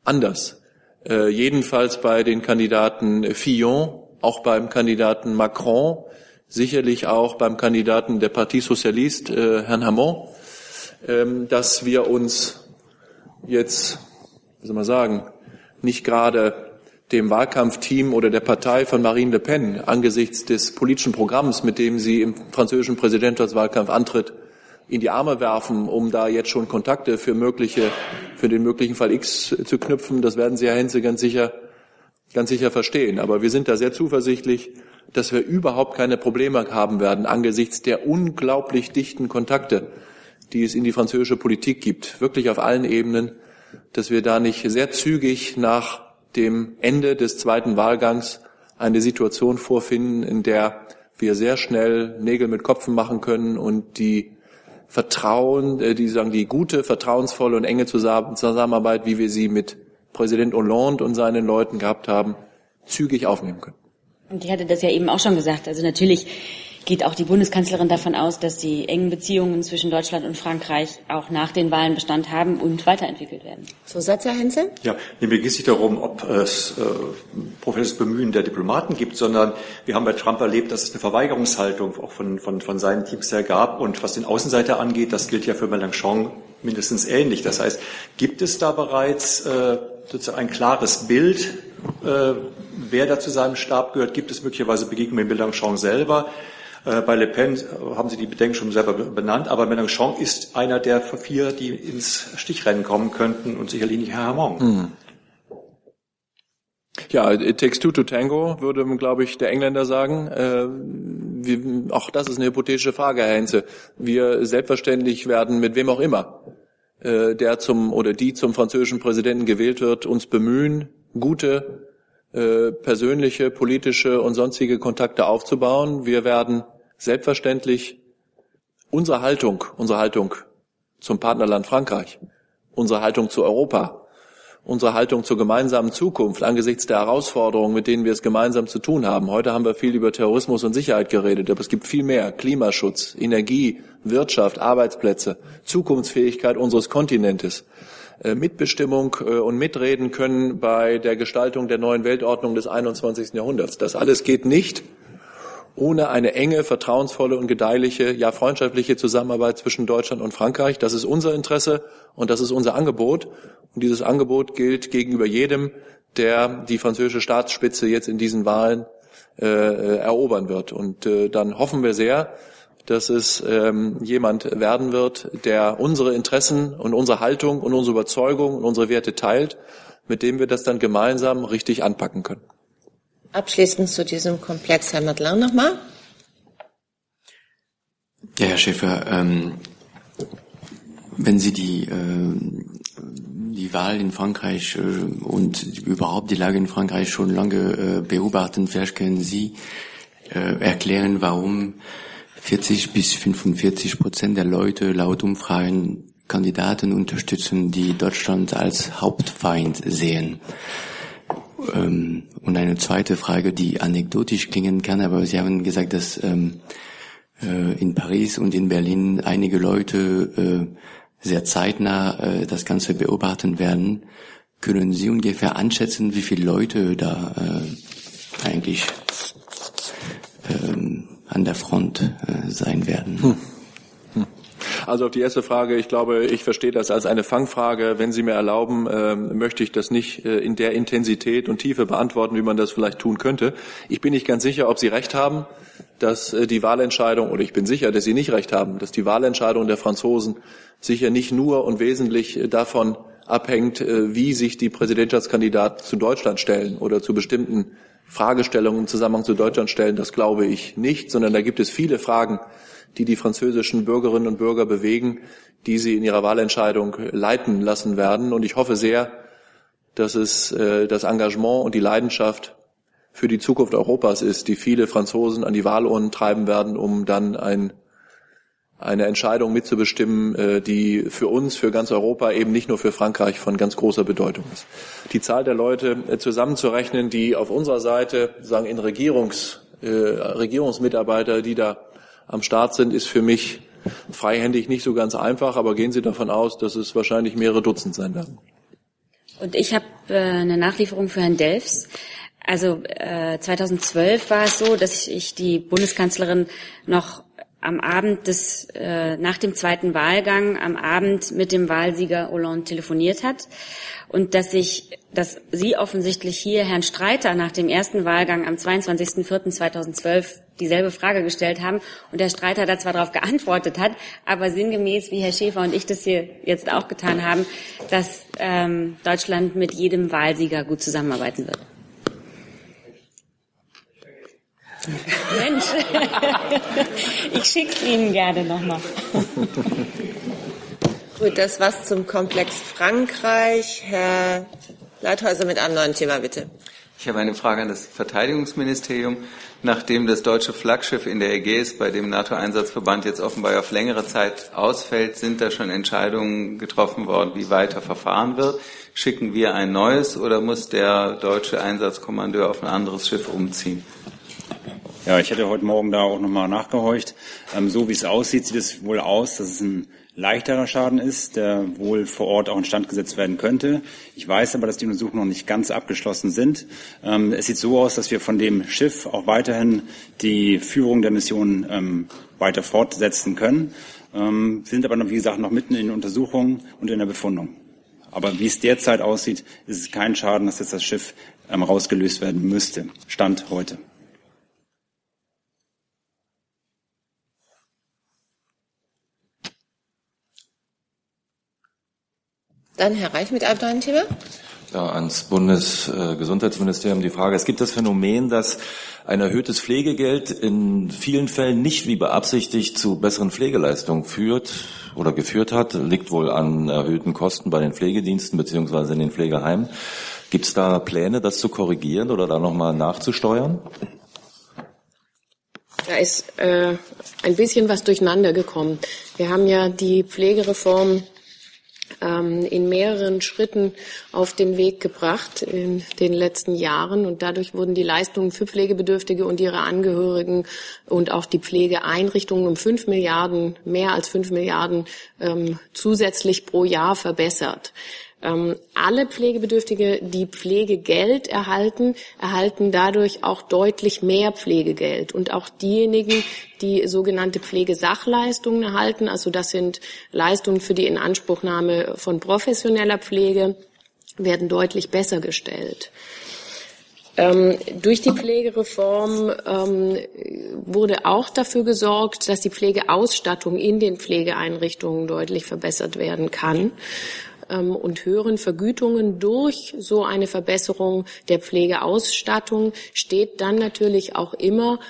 anders. Äh, jedenfalls bei den Kandidaten Fillon, auch beim Kandidaten Macron, sicherlich auch beim Kandidaten der Partie Socialiste, äh, Herrn Hamon, äh, dass wir uns jetzt, wie soll man sagen, nicht gerade dem Wahlkampfteam oder der Partei von Marine Le Pen angesichts des politischen Programms, mit dem sie im französischen Präsidentschaftswahlkampf antritt, in die Arme werfen, um da jetzt schon Kontakte für mögliche, für den möglichen Fall X zu knüpfen. Das werden Sie, Herr Henze, ganz sicher, ganz sicher verstehen. Aber wir sind da sehr zuversichtlich, dass wir überhaupt keine Probleme haben werden angesichts der unglaublich dichten Kontakte, die es in die französische Politik gibt, wirklich auf allen Ebenen, dass wir da nicht sehr zügig nach dem Ende des zweiten Wahlgangs eine Situation vorfinden, in der wir sehr schnell Nägel mit Kopfen machen können und die Vertrauen, äh, die sagen die gute, vertrauensvolle und enge Zusammenarbeit, wie wir sie mit Präsident Hollande und seinen Leuten gehabt haben, zügig aufnehmen können. Und ich hatte das ja eben auch schon gesagt. Also natürlich geht auch die Bundeskanzlerin davon aus, dass die engen Beziehungen zwischen Deutschland und Frankreich auch nach den Wahlen Bestand haben und weiterentwickelt werden. Zusatz, Herr Henze? Ja, mir geht es nicht darum, ob es äh, professionelles Bemühen der Diplomaten gibt, sondern wir haben bei Trump erlebt, dass es eine Verweigerungshaltung auch von, von, von seinen Teams her gab. Und was den Außenseiter angeht, das gilt ja für Mélenchon mindestens ähnlich. Das heißt, gibt es da bereits äh, sozusagen ein klares Bild, äh, wer da zu seinem Stab gehört? Gibt es möglicherweise Begegnungen mit Mélenchon selber? Äh, bei Le Pen haben Sie die Bedenken schon selber benannt, aber Mélenchon ist einer der vier, die ins Stichrennen kommen könnten und sicherlich nicht Herr Hamon. Hm. Ja, it takes two to tango, würde, glaube ich, der Engländer sagen. Äh, wir, auch das ist eine hypothetische Frage, Herr Henze. Wir selbstverständlich werden mit wem auch immer, äh, der zum oder die zum französischen Präsidenten gewählt wird, uns bemühen, gute äh, persönliche, politische und sonstige Kontakte aufzubauen. Wir werden selbstverständlich unsere Haltung, unsere Haltung zum Partnerland Frankreich, unsere Haltung zu Europa, unsere Haltung zur gemeinsamen Zukunft angesichts der Herausforderungen, mit denen wir es gemeinsam zu tun haben. Heute haben wir viel über Terrorismus und Sicherheit geredet, aber es gibt viel mehr. Klimaschutz, Energie, Wirtschaft, Arbeitsplätze, Zukunftsfähigkeit unseres Kontinentes. Äh, Mitbestimmung äh, und Mitreden können bei der Gestaltung der neuen Weltordnung des 21. Jahrhunderts. Das alles geht nicht ohne eine enge, vertrauensvolle und gedeihliche, ja freundschaftliche Zusammenarbeit zwischen Deutschland und Frankreich. Das ist unser Interesse und das ist unser Angebot. Und dieses Angebot gilt gegenüber jedem, der die französische Staatsspitze jetzt in diesen Wahlen äh, äh erobern wird. Und äh, dann hoffen wir sehr, dass es ähm, jemand werden wird, der unsere Interessen und unsere Haltung und unsere Überzeugung und unsere Werte teilt, mit dem wir das dann gemeinsam richtig anpacken können. Abschließend zu diesem Komplex, Herr Madeleine nochmal. Ja, Herr Schäfer, ähm, wenn Sie die, äh, die Wahl in Frankreich äh, und überhaupt die Lage in Frankreich schon lange äh, beobachten, vielleicht können Sie äh, erklären, warum 40 bis 45 Prozent der Leute laut Umfragen Kandidaten unterstützen, die Deutschland als Hauptfeind sehen. Ähm, und eine zweite Frage, die anekdotisch klingen kann, aber Sie haben gesagt, dass ähm, äh, in Paris und in Berlin einige Leute äh, sehr zeitnah äh, das Ganze beobachten werden. Können Sie ungefähr anschätzen, wie viele Leute da äh, eigentlich ähm, an der Front äh, sein werden? Hm. Also auf die erste Frage, ich glaube, ich verstehe das als eine Fangfrage. Wenn Sie mir erlauben, äh, möchte ich das nicht äh, in der Intensität und Tiefe beantworten, wie man das vielleicht tun könnte. Ich bin nicht ganz sicher, ob Sie recht haben, dass äh, die Wahlentscheidung, oder ich bin sicher, dass Sie nicht recht haben, dass die Wahlentscheidung der Franzosen sicher nicht nur und wesentlich äh, davon abhängt, äh, wie sich die Präsidentschaftskandidaten zu Deutschland stellen oder zu bestimmten Fragestellungen im Zusammenhang zu Deutschland stellen. Das glaube ich nicht, sondern da gibt es viele Fragen, die die französischen Bürgerinnen und Bürger bewegen, die sie in ihrer Wahlentscheidung leiten lassen werden. Und ich hoffe sehr, dass es äh, das Engagement und die Leidenschaft für die Zukunft Europas ist, die viele Franzosen an die Wahlurnen treiben werden, um dann ein, eine Entscheidung mitzubestimmen, äh, die für uns, für ganz Europa, eben nicht nur für Frankreich von ganz großer Bedeutung ist. Die Zahl der Leute äh, zusammenzurechnen, die auf unserer Seite, sagen in Regierungs, äh, Regierungsmitarbeiter, die da am Start sind, ist für mich freihändig nicht so ganz einfach, aber gehen Sie davon aus, dass es wahrscheinlich mehrere Dutzend sein werden. Und ich habe äh, eine Nachlieferung für Herrn Delfs. Also äh, 2012 war es so, dass ich die Bundeskanzlerin noch am Abend des, äh, nach dem zweiten Wahlgang, am Abend mit dem Wahlsieger Hollande telefoniert hat und dass ich, dass Sie offensichtlich hier Herrn Streiter nach dem ersten Wahlgang am 22.04.2012 dieselbe Frage gestellt haben und der Streiter da zwar darauf geantwortet hat, aber sinngemäß, wie Herr Schäfer und ich das hier jetzt auch getan haben, dass ähm, Deutschland mit jedem Wahlsieger gut zusammenarbeiten wird. Mensch, ich schick's Ihnen gerne nochmal. Gut, das war's zum Komplex Frankreich. Herr Leithäuser mit einem neuen Thema, bitte. Ich habe eine Frage an das Verteidigungsministerium. Nachdem das deutsche Flaggschiff in der Ägäis bei dem NATO-Einsatzverband jetzt offenbar auf längere Zeit ausfällt, sind da schon Entscheidungen getroffen worden, wie weiter verfahren wird? Schicken wir ein neues oder muss der deutsche Einsatzkommandeur auf ein anderes Schiff umziehen? Ja, ich hätte heute Morgen da auch nochmal nachgehorcht. Ähm, so wie es aussieht, sieht es wohl aus, dass es ein leichterer Schaden ist, der wohl vor Ort auch instand gesetzt werden könnte. Ich weiß aber, dass die Untersuchungen noch nicht ganz abgeschlossen sind. Ähm, es sieht so aus, dass wir von dem Schiff auch weiterhin die Führung der Mission ähm, weiter fortsetzen können, ähm, sind aber, noch, wie gesagt, noch mitten in den Untersuchungen und in der Befundung. Aber wie es derzeit aussieht, ist es kein Schaden, dass jetzt das Schiff ähm, rausgelöst werden müsste. Stand heute. Dann Herr Reich mit einem neuen Thema. Ja, ans Bundesgesundheitsministerium die Frage. Es gibt das Phänomen, dass ein erhöhtes Pflegegeld in vielen Fällen nicht wie beabsichtigt zu besseren Pflegeleistungen führt oder geführt hat. Liegt wohl an erhöhten Kosten bei den Pflegediensten beziehungsweise in den Pflegeheimen. Gibt es da Pläne, das zu korrigieren oder da nochmal nachzusteuern? Da ist äh, ein bisschen was durcheinander gekommen. Wir haben ja die Pflegereform ähm, in mehreren Schritten auf den Weg gebracht in den letzten Jahren. Und dadurch wurden die Leistungen für Pflegebedürftige und ihre Angehörigen und auch die Pflegeeinrichtungen um fünf Milliarden, mehr als fünf Milliarden ähm, zusätzlich pro Jahr verbessert. Ähm, alle Pflegebedürftige, die Pflegegeld erhalten, erhalten dadurch auch deutlich mehr Pflegegeld. Und auch diejenigen, die sogenannte Pflegesachleistungen erhalten, also das sind Leistungen für die Inanspruchnahme von professioneller Pflege, werden deutlich besser gestellt. Ähm, durch die Pflegereform ähm, wurde auch dafür gesorgt, dass die Pflegeausstattung in den Pflegeeinrichtungen deutlich verbessert werden kann. Ähm, und höheren Vergütungen durch so eine Verbesserung der Pflegeausstattung steht dann natürlich auch immer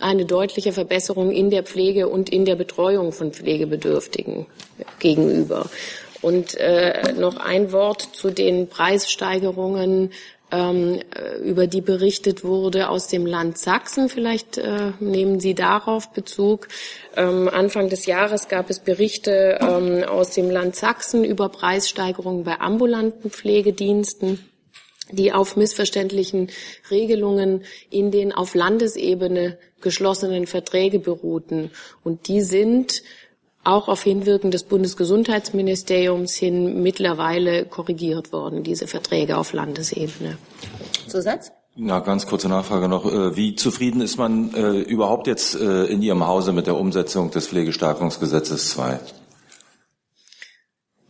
eine deutliche Verbesserung in der Pflege und in der Betreuung von Pflegebedürftigen gegenüber. Und äh, noch ein Wort zu den Preissteigerungen ähm, über die berichtet wurde aus dem Land Sachsen. Vielleicht äh, nehmen Sie darauf Bezug. Ähm, Anfang des Jahres gab es Berichte ähm, aus dem Land Sachsen über Preissteigerungen bei ambulanten Pflegediensten die auf missverständlichen Regelungen in den auf Landesebene geschlossenen Verträge beruhten. Und die sind auch auf Hinwirken des Bundesgesundheitsministeriums hin mittlerweile korrigiert worden, diese Verträge auf Landesebene. Zusatz? Na, ganz kurze Nachfrage noch. Äh, wie zufrieden ist man äh, überhaupt jetzt äh, in Ihrem Hause mit der Umsetzung des Pflegestärkungsgesetzes 2?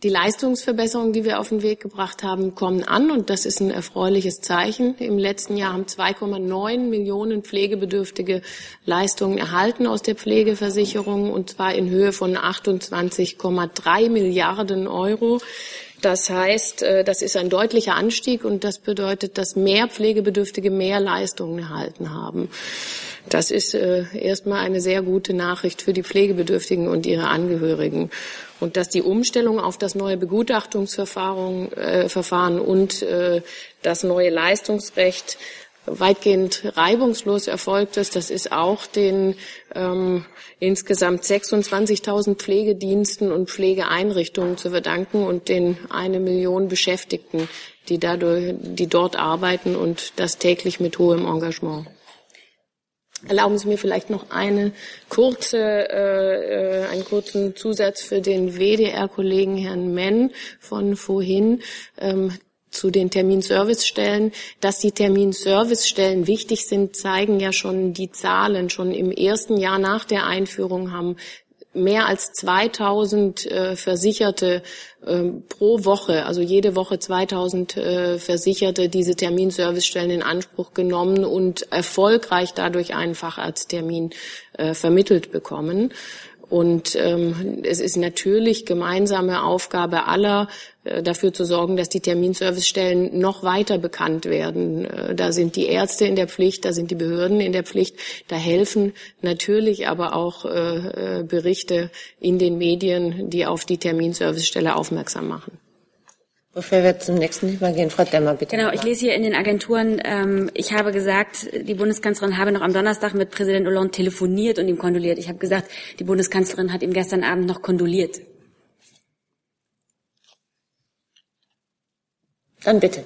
Die Leistungsverbesserungen, die wir auf den Weg gebracht haben, kommen an und das ist ein erfreuliches Zeichen. Im letzten Jahr haben 2,9 Millionen Pflegebedürftige Leistungen erhalten aus der Pflegeversicherung und zwar in Höhe von 28,3 Milliarden Euro. Das heißt, äh, das ist ein deutlicher Anstieg und das bedeutet, dass mehr Pflegebedürftige mehr Leistungen erhalten haben. Das ist äh, erstmal eine sehr gute Nachricht für die Pflegebedürftigen und ihre Angehörigen. Und dass die Umstellung auf das neue Begutachtungsverfahren äh, und äh, das neue Leistungsrecht weitgehend reibungslos erfolgt ist. Das ist auch den ähm, insgesamt 26.000 Pflegediensten und Pflegeeinrichtungen zu verdanken und den eine Million Beschäftigten, die dadurch, die dort arbeiten und das täglich mit hohem Engagement. Erlauben Sie mir vielleicht noch eine kurze, äh, äh einen kurzen Zusatz für den WDR-Kollegen Herrn Menn von vorhin. Ähm, zu den Terminservicestellen. Dass die Terminservicestellen wichtig sind, zeigen ja schon die Zahlen. Schon im ersten Jahr nach der Einführung haben mehr als 2000 äh, Versicherte äh, pro Woche, also jede Woche 2000 äh, Versicherte diese Terminservicestellen in Anspruch genommen und erfolgreich dadurch einen Facharzttermin äh, vermittelt bekommen. Und ähm, es ist natürlich gemeinsame Aufgabe aller, äh, dafür zu sorgen, dass die Terminservicestellen noch weiter bekannt werden. Äh, da sind die Ärzte in der Pflicht, da sind die Behörden in der Pflicht. Da helfen natürlich aber auch äh, äh Berichte in den Medien, die auf die Terminservicestelle aufmerksam machen. Bevor wir zum nächsten Thema gehen, Frau Demmer, bitte. Genau, ich lese hier in den Agenturen, ähm, ich habe gesagt, die Bundeskanzlerin habe noch am Donnerstag mit Präsident Hollande telefoniert und ihm kondoliert. Ich habe gesagt, die Bundeskanzlerin hat ihm gestern Abend noch kondoliert. Dann bitte.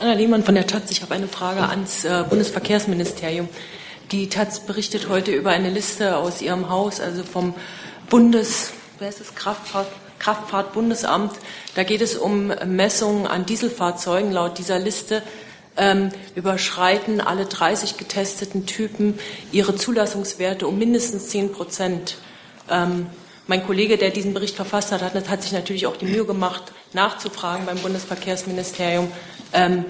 Anna Lehmann von der Taz. Ich habe eine Frage ans äh, Bundesverkehrsministerium. Die Taz berichtet heute über eine Liste aus ihrem Haus, also vom Bundes, wer ist das, Kraftfahrt, Kraftfahrtbundesamt. Da geht es um Messungen an Dieselfahrzeugen. Laut dieser Liste ähm, überschreiten alle 30 getesteten Typen ihre Zulassungswerte um mindestens 10 Prozent. Ähm, mein Kollege, der diesen Bericht verfasst hat, hat, hat, sich natürlich auch die Mühe gemacht, nachzufragen beim Bundesverkehrsministerium, ähm,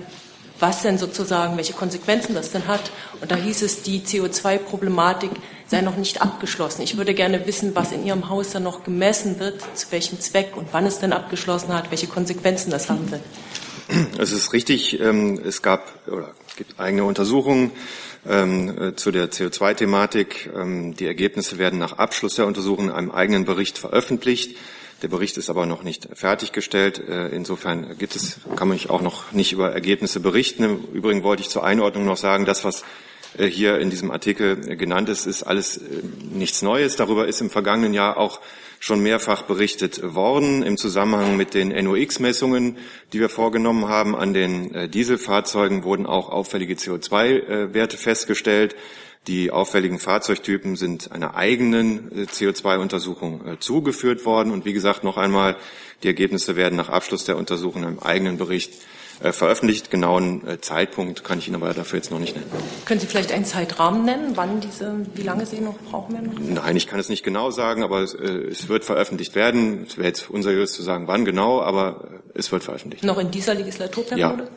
was denn sozusagen, welche Konsequenzen das denn hat. Und da hieß es, die CO2-Problematik sei noch nicht abgeschlossen. Ich würde gerne wissen, was in Ihrem Haus dann noch gemessen wird, zu welchem Zweck und wann es denn abgeschlossen hat, welche Konsequenzen das haben wird. Es ist richtig, ähm, es gab oder gibt eigene Untersuchungen ähm, äh, zu der CO2-Thematik. Ähm, die Ergebnisse werden nach Abschluss der Untersuchungen in einem eigenen Bericht veröffentlicht. Der Bericht ist aber noch nicht fertiggestellt. Äh, insofern gibt es, kann man auch noch nicht über Ergebnisse berichten. Im Übrigen wollte ich zur Einordnung noch sagen, das, was hier in diesem Artikel genannt ist, ist alles nichts Neues. Darüber ist im vergangenen Jahr auch schon mehrfach berichtet worden im Zusammenhang mit den NOx-Messungen, die wir vorgenommen haben. An den äh, Dieselfahrzeugen wurden auch auffällige CO2-Werte festgestellt. Die auffälligen Fahrzeugtypen sind einer eigenen äh, CO2-Untersuchung äh, zugeführt worden. Und wie gesagt, noch einmal, die Ergebnisse werden nach Abschluss der Untersuchung im eigenen Bericht äh, veröffentlicht. Genauen äh, Zeitpunkt kann ich Ihnen aber dafür jetzt noch nicht nennen. Können Sie vielleicht einen Zeitrahmen nennen, wann diese, wie lange Sie noch brauchen werden? Nein, ich kann es nicht genau sagen, aber es, äh, es wird veröffentlicht werden. Es wäre jetzt unseriös zu sagen, wann genau, aber es wird veröffentlicht. Noch in dieser Legislaturperiode? Ja.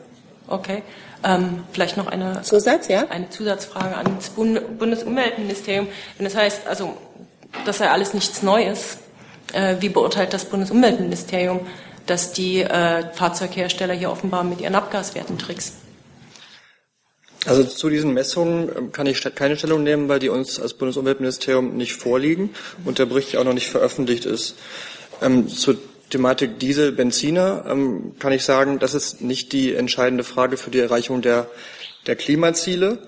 Okay. Ähm, vielleicht noch eine, Zusatz, ja? eine Zusatzfrage ans Bundesumweltministerium. Wenn das heißt, also das sei alles nichts Neues, äh, wie beurteilt das Bundesumweltministerium dass die äh, Fahrzeughersteller hier offenbar mit ihren Abgaswerten tricksen. Also zu diesen Messungen ähm, kann ich keine Stellung nehmen, weil die uns als Bundesumweltministerium nicht vorliegen und der Bericht auch noch nicht veröffentlicht ist. Ähm, zur Thematik Diesel, Benziner ähm, kann ich sagen, das ist nicht die entscheidende Frage für die Erreichung der, der Klimaziele.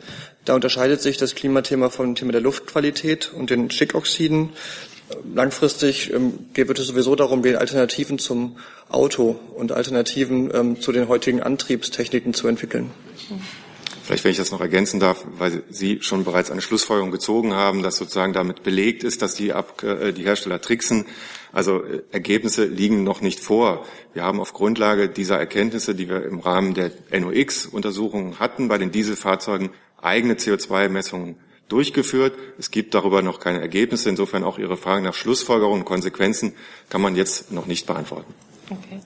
Da unterscheidet sich das Klimathema vom Thema der Luftqualität und den Stickoxiden. Langfristig ähm, wird es sowieso darum gehen, Alternativen zum Auto und Alternativen ähm, zu den heutigen Antriebstechniken zu entwickeln. Vielleicht, wenn ich das noch ergänzen darf, weil Sie schon bereits eine Schlussfolgerung gezogen haben, dass sozusagen damit belegt ist, dass die, Ab äh, die Hersteller tricksen. Also äh, Ergebnisse liegen noch nicht vor. Wir haben auf Grundlage dieser Erkenntnisse, die wir im Rahmen der NOx-Untersuchungen hatten, bei den Dieselfahrzeugen eigene CO2-Messungen durchgeführt. Es gibt darüber noch keine Ergebnisse. Insofern auch Ihre Fragen nach Schlussfolgerungen und Konsequenzen kann man jetzt noch nicht beantworten. Okay.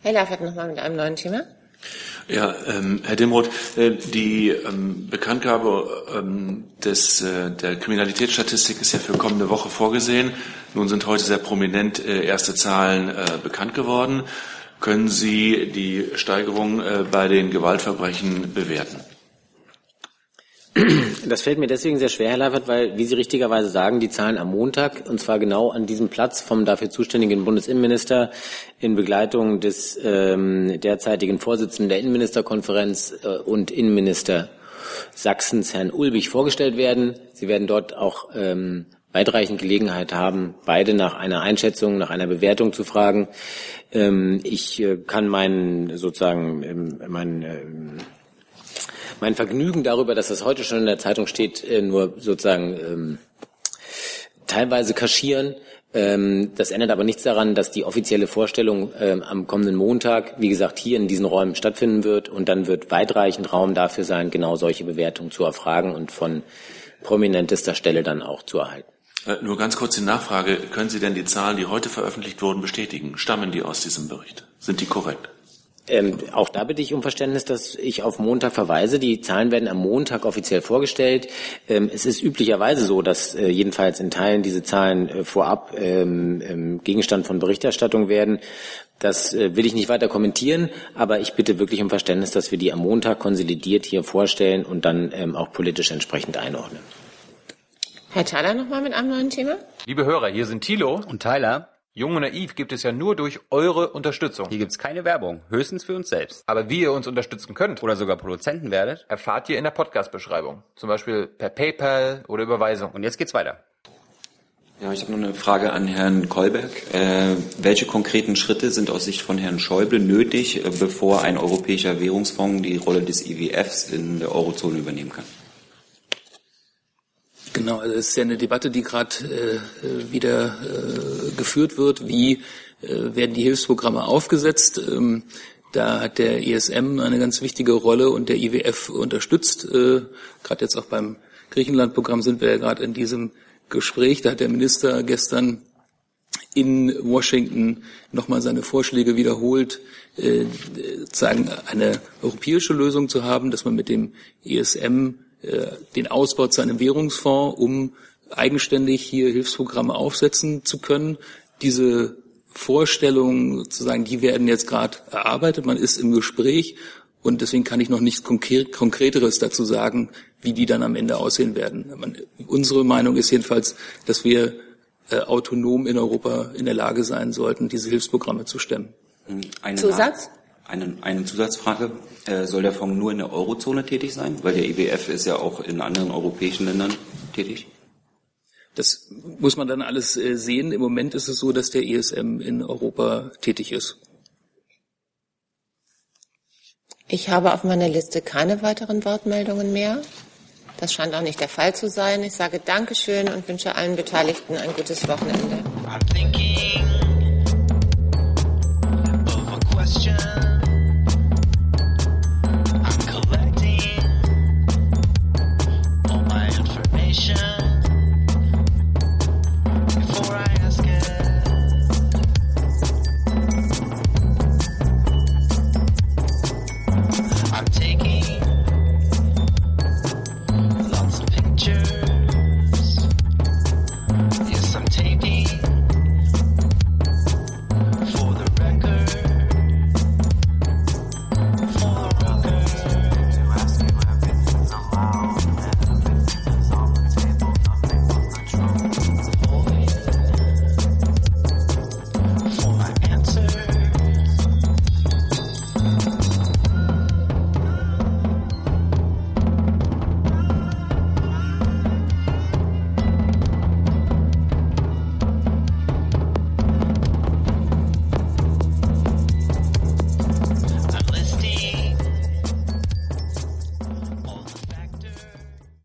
Herr Laffert nochmal mit einem neuen Thema. Ja, ähm, Herr Dimroth, äh, die ähm, Bekanntgabe ähm, des, äh, der Kriminalitätsstatistik ist ja für kommende Woche vorgesehen. Nun sind heute sehr prominent äh, erste Zahlen äh, bekannt geworden. Können Sie die Steigerung äh, bei den Gewaltverbrechen bewerten? Das fällt mir deswegen sehr schwer, Herr Leifert, weil, wie Sie richtigerweise sagen, die Zahlen am Montag, und zwar genau an diesem Platz vom dafür zuständigen Bundesinnenminister in Begleitung des ähm, derzeitigen Vorsitzenden der Innenministerkonferenz äh, und Innenminister Sachsens, Herrn Ulbich, vorgestellt werden. Sie werden dort auch ähm, weitreichend Gelegenheit haben, beide nach einer Einschätzung, nach einer Bewertung zu fragen. Ähm, ich äh, kann meinen sozusagen ähm, meinen ähm, mein Vergnügen darüber, dass das heute schon in der Zeitung steht, äh, nur sozusagen ähm, teilweise kaschieren. Ähm, das ändert aber nichts daran, dass die offizielle Vorstellung ähm, am kommenden Montag, wie gesagt, hier in diesen Räumen stattfinden wird und dann wird weitreichend Raum dafür sein, genau solche Bewertungen zu erfragen und von prominentester Stelle dann auch zu erhalten. Äh, nur ganz kurz die Nachfrage. Können Sie denn die Zahlen, die heute veröffentlicht wurden, bestätigen? Stammen die aus diesem Bericht? Sind die korrekt? Ähm, auch da bitte ich um Verständnis, dass ich auf Montag verweise. Die Zahlen werden am Montag offiziell vorgestellt. Ähm, es ist üblicherweise so, dass äh, jedenfalls in Teilen diese Zahlen äh, vorab ähm, ähm Gegenstand von Berichterstattung werden. Das äh, will ich nicht weiter kommentieren, aber ich bitte wirklich um Verständnis, dass wir die am Montag konsolidiert hier vorstellen und dann ähm, auch politisch entsprechend einordnen. Herr Thaler nochmal mit einem neuen Thema. Liebe Hörer, hier sind Thilo und Tyler. Jung und Naiv gibt es ja nur durch eure Unterstützung. Hier gibt es keine Werbung, höchstens für uns selbst. Aber wie ihr uns unterstützen könnt oder sogar Produzenten werdet, erfahrt ihr in der Podcast-Beschreibung. Zum Beispiel per PayPal oder Überweisung. Und jetzt geht's weiter. Ja, ich habe noch eine Frage an Herrn Kolberg. Äh, welche konkreten Schritte sind aus Sicht von Herrn Schäuble nötig, äh, bevor ein europäischer Währungsfonds die Rolle des IWFs in der Eurozone übernehmen kann? Genau, also es ist ja eine Debatte, die gerade äh, wieder äh, geführt wird. Wie äh, werden die Hilfsprogramme aufgesetzt? Ähm, da hat der ESM eine ganz wichtige Rolle und der IWF unterstützt. Äh, gerade jetzt auch beim Griechenland-Programm sind wir ja gerade in diesem Gespräch. Da hat der Minister gestern in Washington nochmal seine Vorschläge wiederholt, äh, sagen eine europäische Lösung zu haben, dass man mit dem ESM äh, den Ausbau zu einem Währungsfonds, um eigenständig hier Hilfsprogramme aufsetzen zu können. Diese Vorstellungen sozusagen, die werden jetzt gerade erarbeitet. Man ist im Gespräch und deswegen kann ich noch nichts Konkreteres dazu sagen, wie die dann am Ende aussehen werden. Man, unsere Meinung ist jedenfalls, dass wir äh, autonom in Europa in der Lage sein sollten, diese Hilfsprogramme zu stemmen. Eine Zusatz? Eine, eine Zusatzfrage. Äh, soll der Fonds nur in der Eurozone tätig sein? Weil der IWF ist ja auch in anderen europäischen Ländern tätig. Das muss man dann alles äh, sehen. Im Moment ist es so, dass der ESM in Europa tätig ist. Ich habe auf meiner Liste keine weiteren Wortmeldungen mehr. Das scheint auch nicht der Fall zu sein. Ich sage Dankeschön und wünsche allen Beteiligten ein gutes Wochenende.